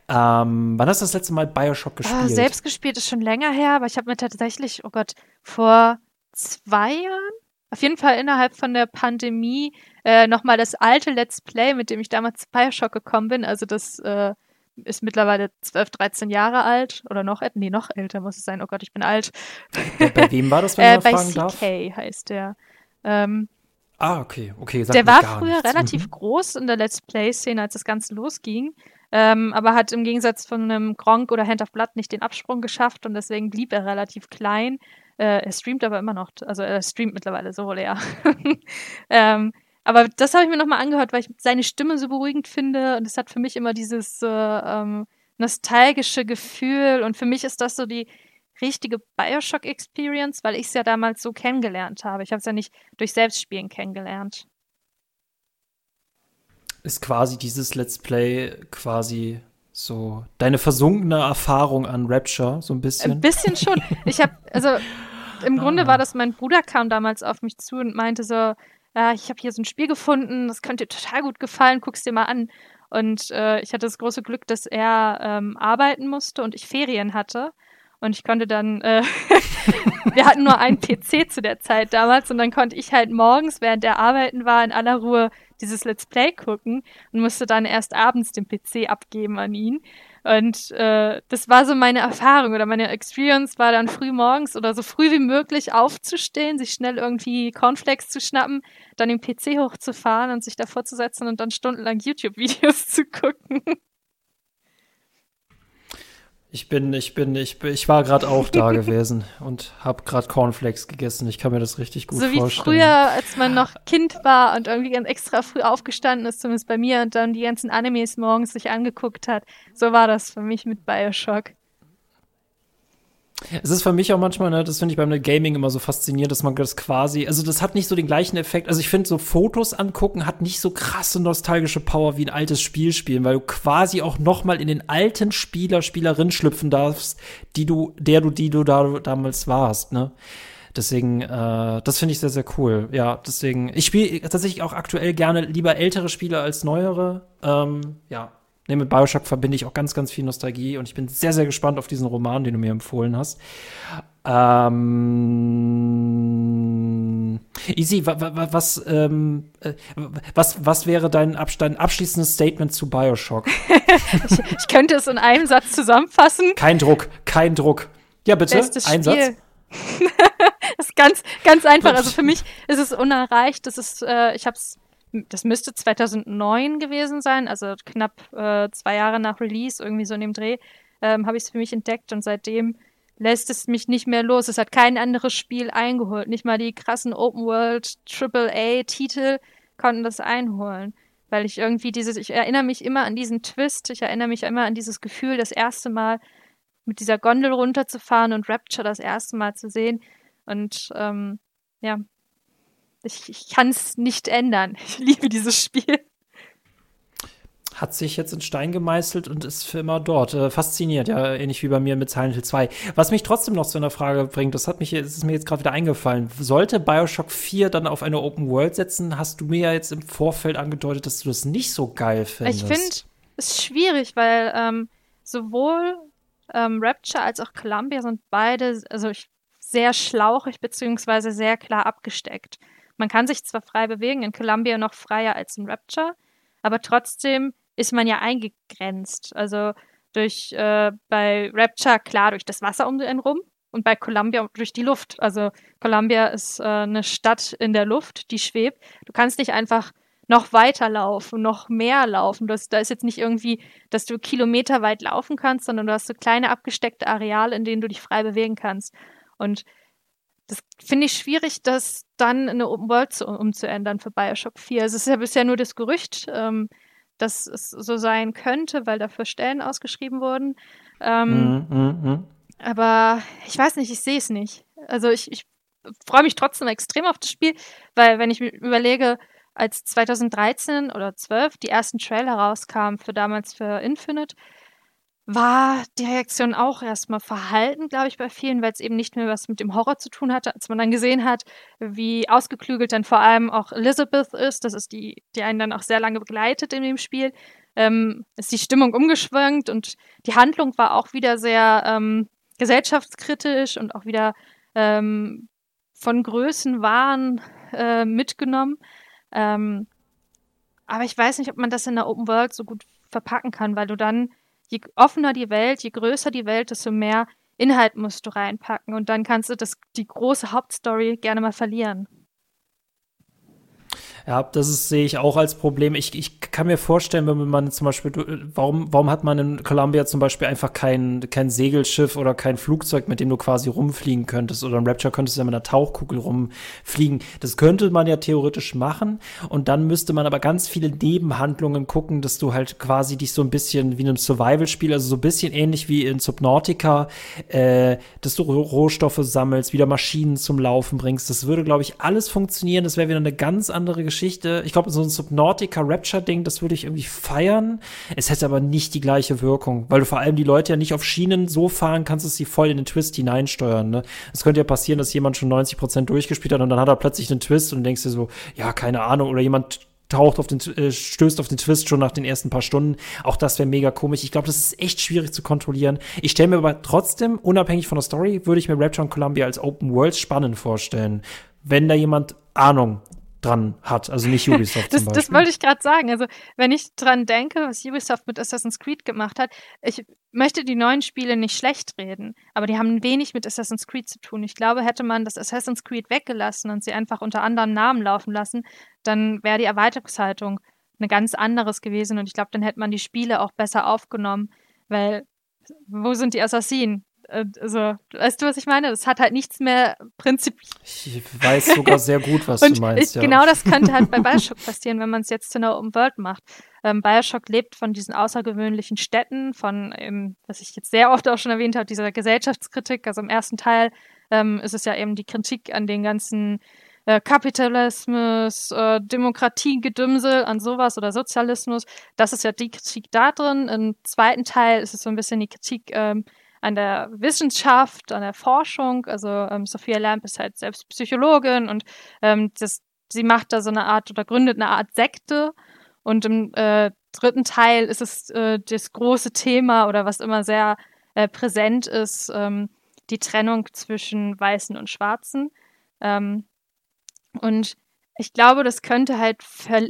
[SPEAKER 1] Ähm, wann hast du das letzte Mal Bioshock gespielt?
[SPEAKER 2] Ah, selbst gespielt ist schon länger her, aber ich habe mir tatsächlich, oh Gott, vor zwei Jahren, auf jeden Fall innerhalb von der Pandemie, äh, nochmal das alte Let's Play, mit dem ich damals zu Bioshock gekommen bin. Also das äh, ist mittlerweile 12, 13 Jahre alt oder noch, nee, noch älter muss es sein. Oh Gott, ich bin alt.
[SPEAKER 1] bei, bei wem war das, wenn
[SPEAKER 2] Äh,
[SPEAKER 1] man
[SPEAKER 2] bei
[SPEAKER 1] fragen
[SPEAKER 2] CK
[SPEAKER 1] darf?
[SPEAKER 2] heißt der. Ähm,
[SPEAKER 1] Ah, okay, okay.
[SPEAKER 2] der war früher
[SPEAKER 1] nichts.
[SPEAKER 2] relativ
[SPEAKER 1] Mhm.
[SPEAKER 2] groß in der Let's Play-Szene, als das Ganze losging. Ähm, aber hat im Gegensatz von einem Gronk oder Hand of Blood nicht den Absprung geschafft und deswegen blieb er relativ klein. Äh, er streamt aber immer noch, also er streamt mittlerweile so leer. ähm, aber das habe ich mir nochmal angehört, weil ich seine Stimme so beruhigend finde und es hat für mich immer dieses äh, ähm, nostalgische Gefühl und für mich ist das so die richtige Bioshock-Experience, weil ich es ja damals so kennengelernt habe. Ich habe es ja nicht durch Selbstspielen kennengelernt.
[SPEAKER 1] Ist quasi dieses Let's Play quasi so deine versunkene Erfahrung an Rapture, so ein bisschen.
[SPEAKER 2] Ein bisschen schon. Ich habe, also im Grunde war das, mein Bruder kam damals auf mich zu und meinte so, ja, ich habe hier so ein Spiel gefunden, das könnte dir total gut gefallen, guck's dir mal an. Und äh, ich hatte das große Glück, dass er ähm, arbeiten musste und ich Ferien hatte. Und ich konnte dann, äh, wir hatten nur einen PC zu der Zeit damals und dann konnte ich halt morgens, während er arbeiten war, in aller Ruhe dieses Let's Play gucken und musste dann erst abends den PC abgeben an ihn. Und äh, das war so meine Erfahrung oder meine Experience war dann früh morgens oder so früh wie möglich aufzustehen, sich schnell irgendwie Cornflakes zu schnappen, dann den PC hochzufahren und sich davor zu setzen und dann stundenlang YouTube-Videos zu gucken.
[SPEAKER 1] Ich bin, ich bin, ich bin, ich war gerade auch da gewesen und habe gerade Cornflakes gegessen. Ich kann mir das richtig gut
[SPEAKER 2] so wie
[SPEAKER 1] vorstellen.
[SPEAKER 2] früher, als man noch Kind war und irgendwie ganz extra früh aufgestanden ist, zumindest bei mir, und dann die ganzen Animes morgens sich angeguckt hat. So war das für mich mit Bioshock.
[SPEAKER 1] Es ist für mich auch manchmal, ne, das finde ich beim Gaming immer so faszinierend, dass man das quasi, also das hat nicht so den gleichen Effekt. Also ich finde, so Fotos angucken hat nicht so krasse nostalgische Power wie ein altes Spiel spielen, weil du quasi auch noch mal in den alten Spieler, Spielerin schlüpfen darfst, die du, der du, die du da damals warst, ne? Deswegen, äh, das finde ich sehr, sehr cool. Ja, deswegen, ich spiele tatsächlich auch aktuell gerne lieber ältere Spiele als neuere. Ähm, ja, Nee, mit Bioshock verbinde ich auch ganz, ganz viel Nostalgie und ich bin sehr, sehr gespannt auf diesen Roman, den du mir empfohlen hast. Ähm, Easy, wa, wa, was, ähm, äh, was, was wäre dein, Abs dein abschließendes Statement zu Bioshock?
[SPEAKER 2] ich, ich könnte es in einem Satz zusammenfassen.
[SPEAKER 1] Kein Druck, kein Druck. Ja, bitte,
[SPEAKER 2] Bestes
[SPEAKER 1] ein
[SPEAKER 2] Spiel.
[SPEAKER 1] Satz.
[SPEAKER 2] das ist ganz, ganz einfach. Also für mich ist es unerreicht. Das ist, äh, ich habe es, das müsste 2009 gewesen sein, also knapp äh, zwei Jahre nach Release, irgendwie so in dem Dreh, ähm, habe ich es für mich entdeckt und seitdem lässt es mich nicht mehr los. Es hat kein anderes Spiel eingeholt. Nicht mal die krassen Open World AAA Titel konnten das einholen. Weil ich irgendwie dieses, ich erinnere mich immer an diesen Twist, ich erinnere mich immer an dieses Gefühl, das erste Mal mit dieser Gondel runterzufahren und Rapture das erste Mal zu sehen. Und ähm, ja, ich, ich kann es nicht ändern. Ich liebe dieses Spiel
[SPEAKER 1] hat sich jetzt in Stein gemeißelt und ist für immer dort. Äh, fasziniert, ja, ähnlich wie bei mir mit Silent Hill 2. Was mich trotzdem noch zu einer Frage bringt, das hat mich, das ist mir jetzt gerade wieder eingefallen. Sollte Bioshock 4 dann auf eine Open World setzen, hast du mir ja jetzt im Vorfeld angedeutet, dass du das nicht so geil findest.
[SPEAKER 2] Ich finde es schwierig, weil ähm, sowohl ähm, Rapture als auch Columbia sind beide, also ich, sehr schlauchig beziehungsweise sehr klar abgesteckt. Man kann sich zwar frei bewegen, in Columbia noch freier als in Rapture, aber trotzdem ist man ja eingegrenzt. Also durch äh, bei Rapture klar durch das Wasser um einen rum und bei Columbia durch die Luft. Also Columbia ist äh, eine Stadt in der Luft, die schwebt. Du kannst nicht einfach noch weiter laufen, noch mehr laufen. Das, da ist jetzt nicht irgendwie, dass du kilometerweit laufen kannst, sondern du hast so kleine abgesteckte Areale, in denen du dich frei bewegen kannst. Und das finde ich schwierig, das dann eine Open World zu, umzuändern für Bioshock 4. Also es ist ja bisher nur das Gerücht. Ähm, dass es so sein könnte, weil dafür Stellen ausgeschrieben wurden. Ähm, mm, mm, mm. Aber ich weiß nicht, ich sehe es nicht. Also ich, ich freue mich trotzdem extrem auf das Spiel, weil wenn ich mir überlege, als 2013 oder 12 die ersten Trailer rauskamen für damals für Infinite, war die Reaktion auch erstmal verhalten, glaube ich, bei vielen, weil es eben nicht mehr was mit dem Horror zu tun hatte, als man dann gesehen hat, wie ausgeklügelt dann vor allem auch Elizabeth ist. Das ist die, die einen dann auch sehr lange begleitet in dem Spiel. Ähm, ist die Stimmung umgeschwenkt und die Handlung war auch wieder sehr ähm, gesellschaftskritisch und auch wieder ähm, von Größenwahn äh, mitgenommen. Ähm, aber ich weiß nicht, ob man das in der Open World so gut verpacken kann, weil du dann je offener die Welt, je größer die Welt, desto mehr Inhalt musst du reinpacken und dann kannst du das, die große Hauptstory gerne mal verlieren.
[SPEAKER 1] Ja, das ist, sehe ich auch als Problem. Ich, ich kann mir vorstellen, wenn man zum Beispiel, warum, warum hat man in Columbia zum Beispiel einfach kein, kein Segelschiff oder kein Flugzeug, mit dem du quasi rumfliegen könntest? Oder im Rapture könntest du ja mit einer Tauchkugel rumfliegen. Das könnte man ja theoretisch machen. Und dann müsste man aber ganz viele Nebenhandlungen gucken, dass du halt quasi dich so ein bisschen wie in einem Survival-Spiel, also so ein bisschen ähnlich wie in Subnautica, äh, dass du Rohstoffe sammelst, wieder Maschinen zum Laufen bringst. Das würde, glaube ich, alles funktionieren. Das wäre wieder eine ganz andere Geschichte Geschichte. Ich glaube, so ein Subnautica Rapture-Ding, das würde ich irgendwie feiern. Es hätte aber nicht die gleiche Wirkung, weil du vor allem die Leute ja nicht auf Schienen so fahren kannst, dass sie voll in den Twist hineinsteuern. Ne? Es könnte ja passieren, dass jemand schon 90 Prozent durchgespielt hat und dann hat er plötzlich einen Twist und denkst dir so, ja, keine Ahnung, oder jemand taucht auf den, äh, stößt auf den Twist schon nach den ersten paar Stunden. Auch das wäre mega komisch. Ich glaube, das ist echt schwierig zu kontrollieren. Ich stelle mir aber trotzdem, unabhängig von der Story, würde ich mir Rapture und Columbia als Open World spannend vorstellen. Wenn da jemand Ahnung dran hat, also nicht Ubisoft
[SPEAKER 2] das. Das wollte ich gerade sagen. Also wenn ich dran denke, was Ubisoft mit Assassin's Creed gemacht hat, ich möchte die neuen Spiele nicht schlecht reden, aber die haben wenig mit Assassin's Creed zu tun. Ich glaube, hätte man das Assassin's Creed weggelassen und sie einfach unter anderen Namen laufen lassen, dann wäre die Erweiterungshaltung eine ganz anderes gewesen und ich glaube, dann hätte man die Spiele auch besser aufgenommen, weil wo sind die Assassinen? Äh, also, weißt du, was ich meine? Das hat halt nichts mehr prinzipiell.
[SPEAKER 1] Ich weiß sogar sehr gut, was du meinst.
[SPEAKER 2] Ich, ja. Genau das könnte halt bei Bioshock passieren, wenn man es jetzt zu einer Open World macht. Ähm, Bioshock lebt von diesen außergewöhnlichen Städten, von, ähm, was ich jetzt sehr oft auch schon erwähnt habe, dieser Gesellschaftskritik. Also im ersten Teil ähm, ist es ja eben die Kritik an den ganzen äh, Kapitalismus, äh, Demokratiegedümsel, an sowas oder Sozialismus. Das ist ja die Kritik da drin. Im zweiten Teil ist es so ein bisschen die Kritik ähm, an der Wissenschaft, an der Forschung. Also ähm, Sophia Lamp ist halt selbst Psychologin und ähm, das, sie macht da so eine Art oder gründet eine Art Sekte. Und im äh, dritten Teil ist es äh, das große Thema oder was immer sehr äh, präsent ist, ähm, die Trennung zwischen Weißen und Schwarzen. Ähm, und ich glaube, das könnte halt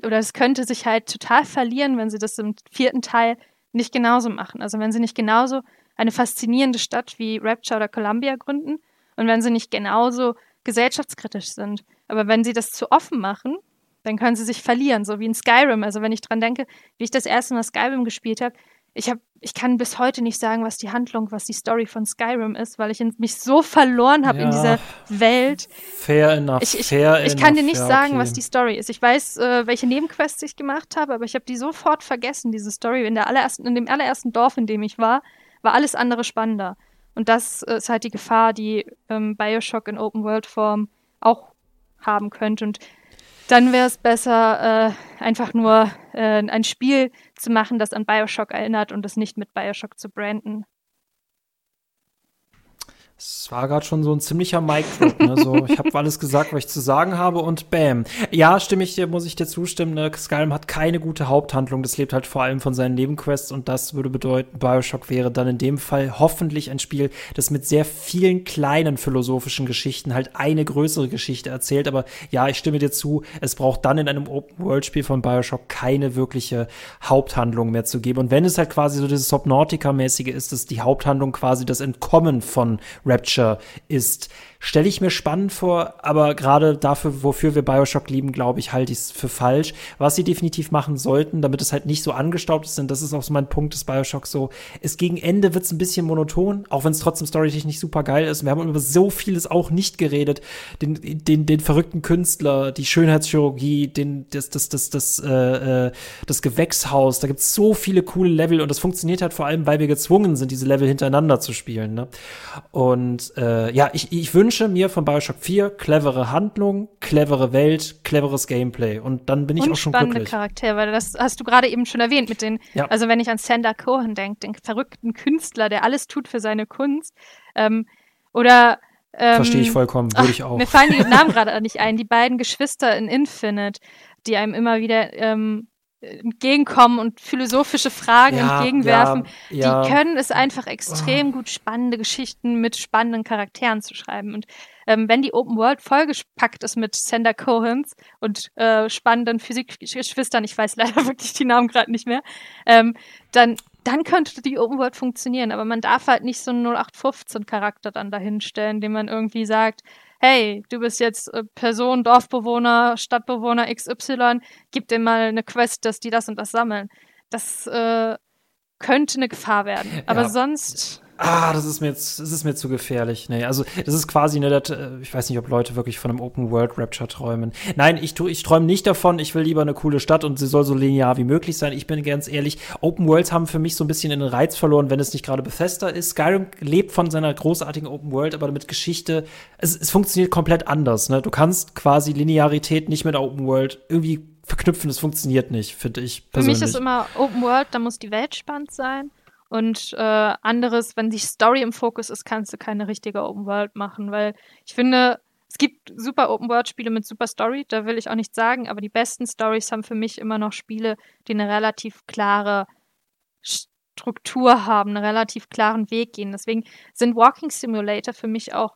[SPEAKER 2] oder es könnte sich halt total verlieren, wenn sie das im vierten Teil nicht genauso machen. Also wenn sie nicht genauso eine faszinierende Stadt wie Rapture oder Columbia gründen und wenn sie nicht genauso gesellschaftskritisch sind. Aber wenn sie das zu offen machen, dann können sie sich verlieren, so wie in Skyrim. Also wenn ich dran denke, wie ich das erste Mal Skyrim gespielt habe, ich habe ich kann bis heute nicht sagen, was die Handlung, was die Story von Skyrim ist, weil ich mich so verloren habe ja, in dieser Welt.
[SPEAKER 1] Fair enough.
[SPEAKER 2] Ich, ich,
[SPEAKER 1] fair
[SPEAKER 2] ich kann dir nicht ja, sagen, was die Story ist. Ich weiß, äh, welche Nebenquests ich gemacht habe, aber ich habe die sofort vergessen, diese Story. In, der allerersten, in dem allerersten Dorf, in dem ich war, war alles andere spannender. Und das ist halt die Gefahr, die ähm, Bioshock in Open-World-Form auch haben könnte. Und dann wäre es besser, äh, einfach nur äh, ein Spiel zu machen, das an Bioshock erinnert und es nicht mit Bioshock zu branden.
[SPEAKER 1] Es war gerade schon so ein ziemlicher Mic-Drop. Ne? So, ich habe alles gesagt, was ich zu sagen habe und bam. Ja, stimme ich dir, muss ich dir zustimmen. Ne? Skyrim hat keine gute Haupthandlung. Das lebt halt vor allem von seinen Nebenquests und das würde bedeuten, Bioshock wäre dann in dem Fall hoffentlich ein Spiel, das mit sehr vielen kleinen philosophischen Geschichten halt eine größere Geschichte erzählt. Aber ja, ich stimme dir zu. Es braucht dann in einem Open-World-Spiel von Bioshock keine wirkliche Haupthandlung mehr zu geben. Und wenn es halt quasi so dieses Subnautica-mäßige ist, dass die Haupthandlung quasi das Entkommen von Rapture ist stelle ich mir spannend vor, aber gerade dafür, wofür wir Bioshock lieben, glaube ich, halte ich es für falsch. Was sie definitiv machen sollten, damit es halt nicht so angestaubt ist, denn das ist auch so mein Punkt des Bioshock so, es gegen Ende wird es ein bisschen monoton, auch wenn es trotzdem storytechnisch super geil ist. Wir haben über so vieles auch nicht geredet. Den, den, den verrückten Künstler, die Schönheitschirurgie, den, das, das, das, das, äh, äh das Gewächshaus, da gibt es so viele coole Level und das funktioniert halt vor allem, weil wir gezwungen sind, diese Level hintereinander zu spielen. Ne? Und äh, ja, ich, ich wünsche wünsche mir von Bioshock 4 clevere Handlung, clevere Welt, cleveres Gameplay. Und dann bin ich
[SPEAKER 2] und
[SPEAKER 1] auch schon
[SPEAKER 2] spannende
[SPEAKER 1] glücklich.
[SPEAKER 2] Charaktere, weil das hast du gerade eben schon erwähnt mit den, ja. also wenn ich an Sander Cohen denke, den verrückten Künstler, der alles tut für seine Kunst. Ähm, oder ähm,
[SPEAKER 1] Verstehe ich vollkommen, würde ich auch.
[SPEAKER 2] Mir fallen die Namen gerade nicht ein. Die beiden Geschwister in Infinite, die einem immer wieder ähm, entgegenkommen und philosophische Fragen ja, entgegenwerfen, ja, ja. die können es einfach extrem oh. gut spannende Geschichten mit spannenden Charakteren zu schreiben. Und ähm, wenn die Open World vollgepackt ist mit Sander Cohens und äh, spannenden Physikgeschwistern, ich weiß leider wirklich die Namen gerade nicht mehr, ähm, dann dann könnte die Open World funktionieren, aber man darf halt nicht so einen 0815 Charakter dann dahinstellen, den man irgendwie sagt, hey, du bist jetzt äh, Person, Dorfbewohner, Stadtbewohner XY, gib dir mal eine Quest, dass die das und das sammeln. Das äh, könnte eine Gefahr werden. Aber ja. sonst
[SPEAKER 1] ah, das ist mir jetzt, das ist mir zu gefährlich. Nee, also das ist quasi ne, das, äh, ich weiß nicht, ob Leute wirklich von einem Open World Rapture träumen. Nein, ich tu, ich träume nicht davon. Ich will lieber eine coole Stadt und sie soll so linear wie möglich sein. Ich bin ganz ehrlich, Open Worlds haben für mich so ein bisschen den Reiz verloren, wenn es nicht gerade Bethesda ist. Skyrim lebt von seiner großartigen Open World, aber mit Geschichte, es, es funktioniert komplett anders. Ne? Du kannst quasi Linearität nicht mit Open World irgendwie verknüpfen. Das funktioniert nicht, finde ich persönlich.
[SPEAKER 2] Für mich ist immer Open World, da muss die Welt spannend sein. Und äh, anderes, wenn die Story im Fokus ist, kannst du keine richtige Open World machen, weil ich finde, es gibt super Open World Spiele mit super Story, da will ich auch nichts sagen, aber die besten Stories haben für mich immer noch Spiele, die eine relativ klare Struktur haben, einen relativ klaren Weg gehen. Deswegen sind Walking Simulator für mich auch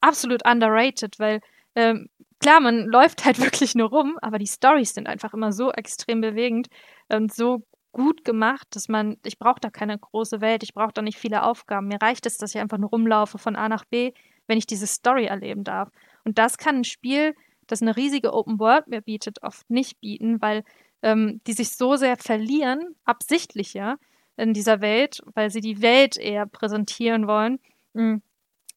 [SPEAKER 2] absolut underrated, weil ähm, klar, man läuft halt wirklich nur rum, aber die Stories sind einfach immer so extrem bewegend und so gut gemacht, dass man, ich brauche da keine große Welt, ich brauche da nicht viele Aufgaben. Mir reicht es, dass ich einfach nur rumlaufe von A nach B, wenn ich diese Story erleben darf. Und das kann ein Spiel, das eine riesige Open World mir bietet, oft nicht bieten, weil ähm, die sich so sehr verlieren, absichtlich ja, in dieser Welt, weil sie die Welt eher präsentieren wollen. Mm.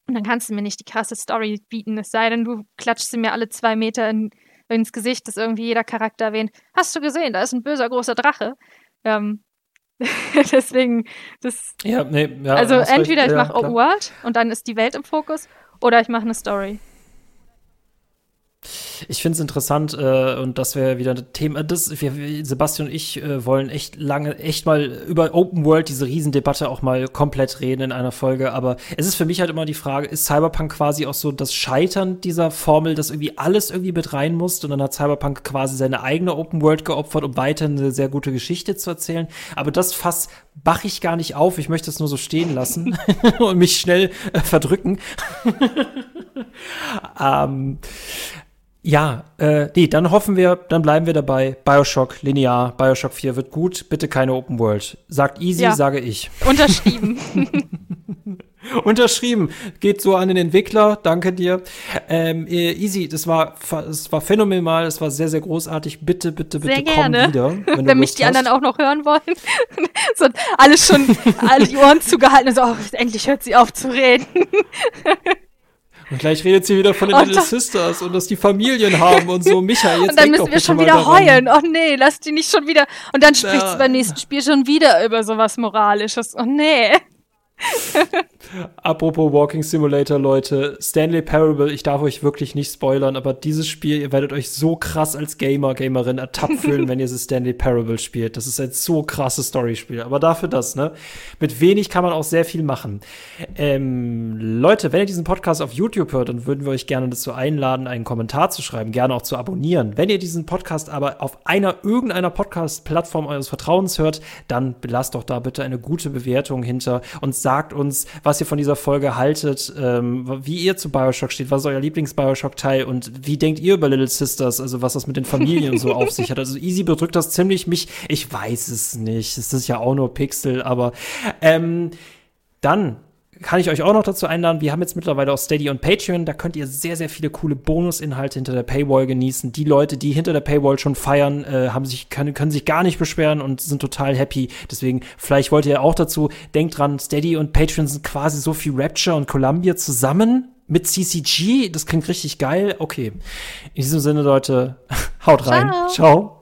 [SPEAKER 2] Und dann kannst du mir nicht die krasse Story bieten, es sei denn, du klatschst sie mir alle zwei Meter in, ins Gesicht, dass irgendwie jeder Charakter erwähnt. Hast du gesehen, da ist ein böser großer Drache. Ähm, deswegen, das.
[SPEAKER 1] Ja, nee, ja,
[SPEAKER 2] also entweder recht. ich mache ja, Open World und dann ist die Welt im Fokus, oder ich mache eine Story.
[SPEAKER 1] Ich finde es interessant äh, und das wäre wieder ein Thema. Das, wir, Sebastian und ich äh, wollen echt lange, echt mal über Open World, diese Riesendebatte auch mal komplett reden in einer Folge. Aber es ist für mich halt immer die Frage, ist Cyberpunk quasi auch so das Scheitern dieser Formel, dass irgendwie alles irgendwie mit rein muss und dann hat Cyberpunk quasi seine eigene Open World geopfert, um weiter eine sehr gute Geschichte zu erzählen. Aber das Fass bach ich gar nicht auf. Ich möchte es nur so stehen lassen und mich schnell äh, verdrücken. ähm, ja, äh, nee, dann hoffen wir, dann bleiben wir dabei. Bioshock, linear, Bioshock 4 wird gut, bitte keine Open World. Sagt easy, ja. sage ich.
[SPEAKER 2] Unterschrieben.
[SPEAKER 1] Unterschrieben. Geht so an den Entwickler. Danke dir. Ähm, äh, easy, das war, das war phänomenal. Das war sehr, sehr großartig. Bitte, bitte, bitte
[SPEAKER 2] Sehr
[SPEAKER 1] komm
[SPEAKER 2] gerne.
[SPEAKER 1] wieder. Wenn,
[SPEAKER 2] Wenn, mich die anderen auch noch hören wollen. so, alles schon, alle die Ohren zugehalten und so, oh, endlich hört sie auf zu reden.
[SPEAKER 1] Und gleich redet sie wieder von den
[SPEAKER 2] Und
[SPEAKER 1] Little Sisters und dass die Familien haben und so. Micha, jetzt
[SPEAKER 2] und dann müssen wir schon wieder
[SPEAKER 1] daran.
[SPEAKER 2] heulen. Oh nee, lass die nicht schon wieder. Und dann spricht
[SPEAKER 1] Ja.
[SPEAKER 2] sie beim nächsten Spiel schon wieder über sowas Moralisches. Oh nee.
[SPEAKER 1] Apropos Walking Simulator, Leute, Stanley Parable, ich darf euch wirklich nicht spoilern, aber dieses Spiel, ihr werdet euch so krass als Gamer, Gamerin ertappt fühlen, wenn ihr das Stanley Parable spielt. Das ist ein so krasses Storyspiel. Aber dafür das, ne? Mit wenig kann man auch sehr viel machen. Ähm, Leute, wenn ihr diesen Podcast auf YouTube hört, dann würden wir euch gerne dazu einladen, einen Kommentar zu schreiben, gerne auch zu abonnieren. Wenn ihr diesen Podcast aber auf einer, irgendeiner Podcast-Plattform eures Vertrauens hört, dann lasst doch da bitte eine gute Bewertung hinter und sagt uns, was ihr von dieser Folge haltet, ähm, wie ihr zu Bioshock steht, was ist euer Lieblings-Bioshock-Teil und wie denkt ihr über Little Sisters, also was das mit den Familien so auf sich hat. Also Easy bedrückt das ziemlich mich, ich weiß es nicht, es ist ja auch nur Pixel, aber ähm, dann kann ich euch auch noch dazu einladen, wir haben jetzt mittlerweile auch Steady und Patreon, da könnt ihr sehr, sehr viele coole Bonusinhalte hinter der Paywall genießen. Die Leute, die hinter der Paywall schon feiern, äh, haben sich, können, können sich gar nicht beschweren und sind total happy. Deswegen, vielleicht wollt ihr auch dazu, denkt dran, Steady und Patreon sind quasi so wie Rapture und Columbia zusammen mit CCG. Das klingt richtig geil. Okay. In diesem Sinne, Leute, haut rein.
[SPEAKER 2] Ciao.
[SPEAKER 1] Ciao.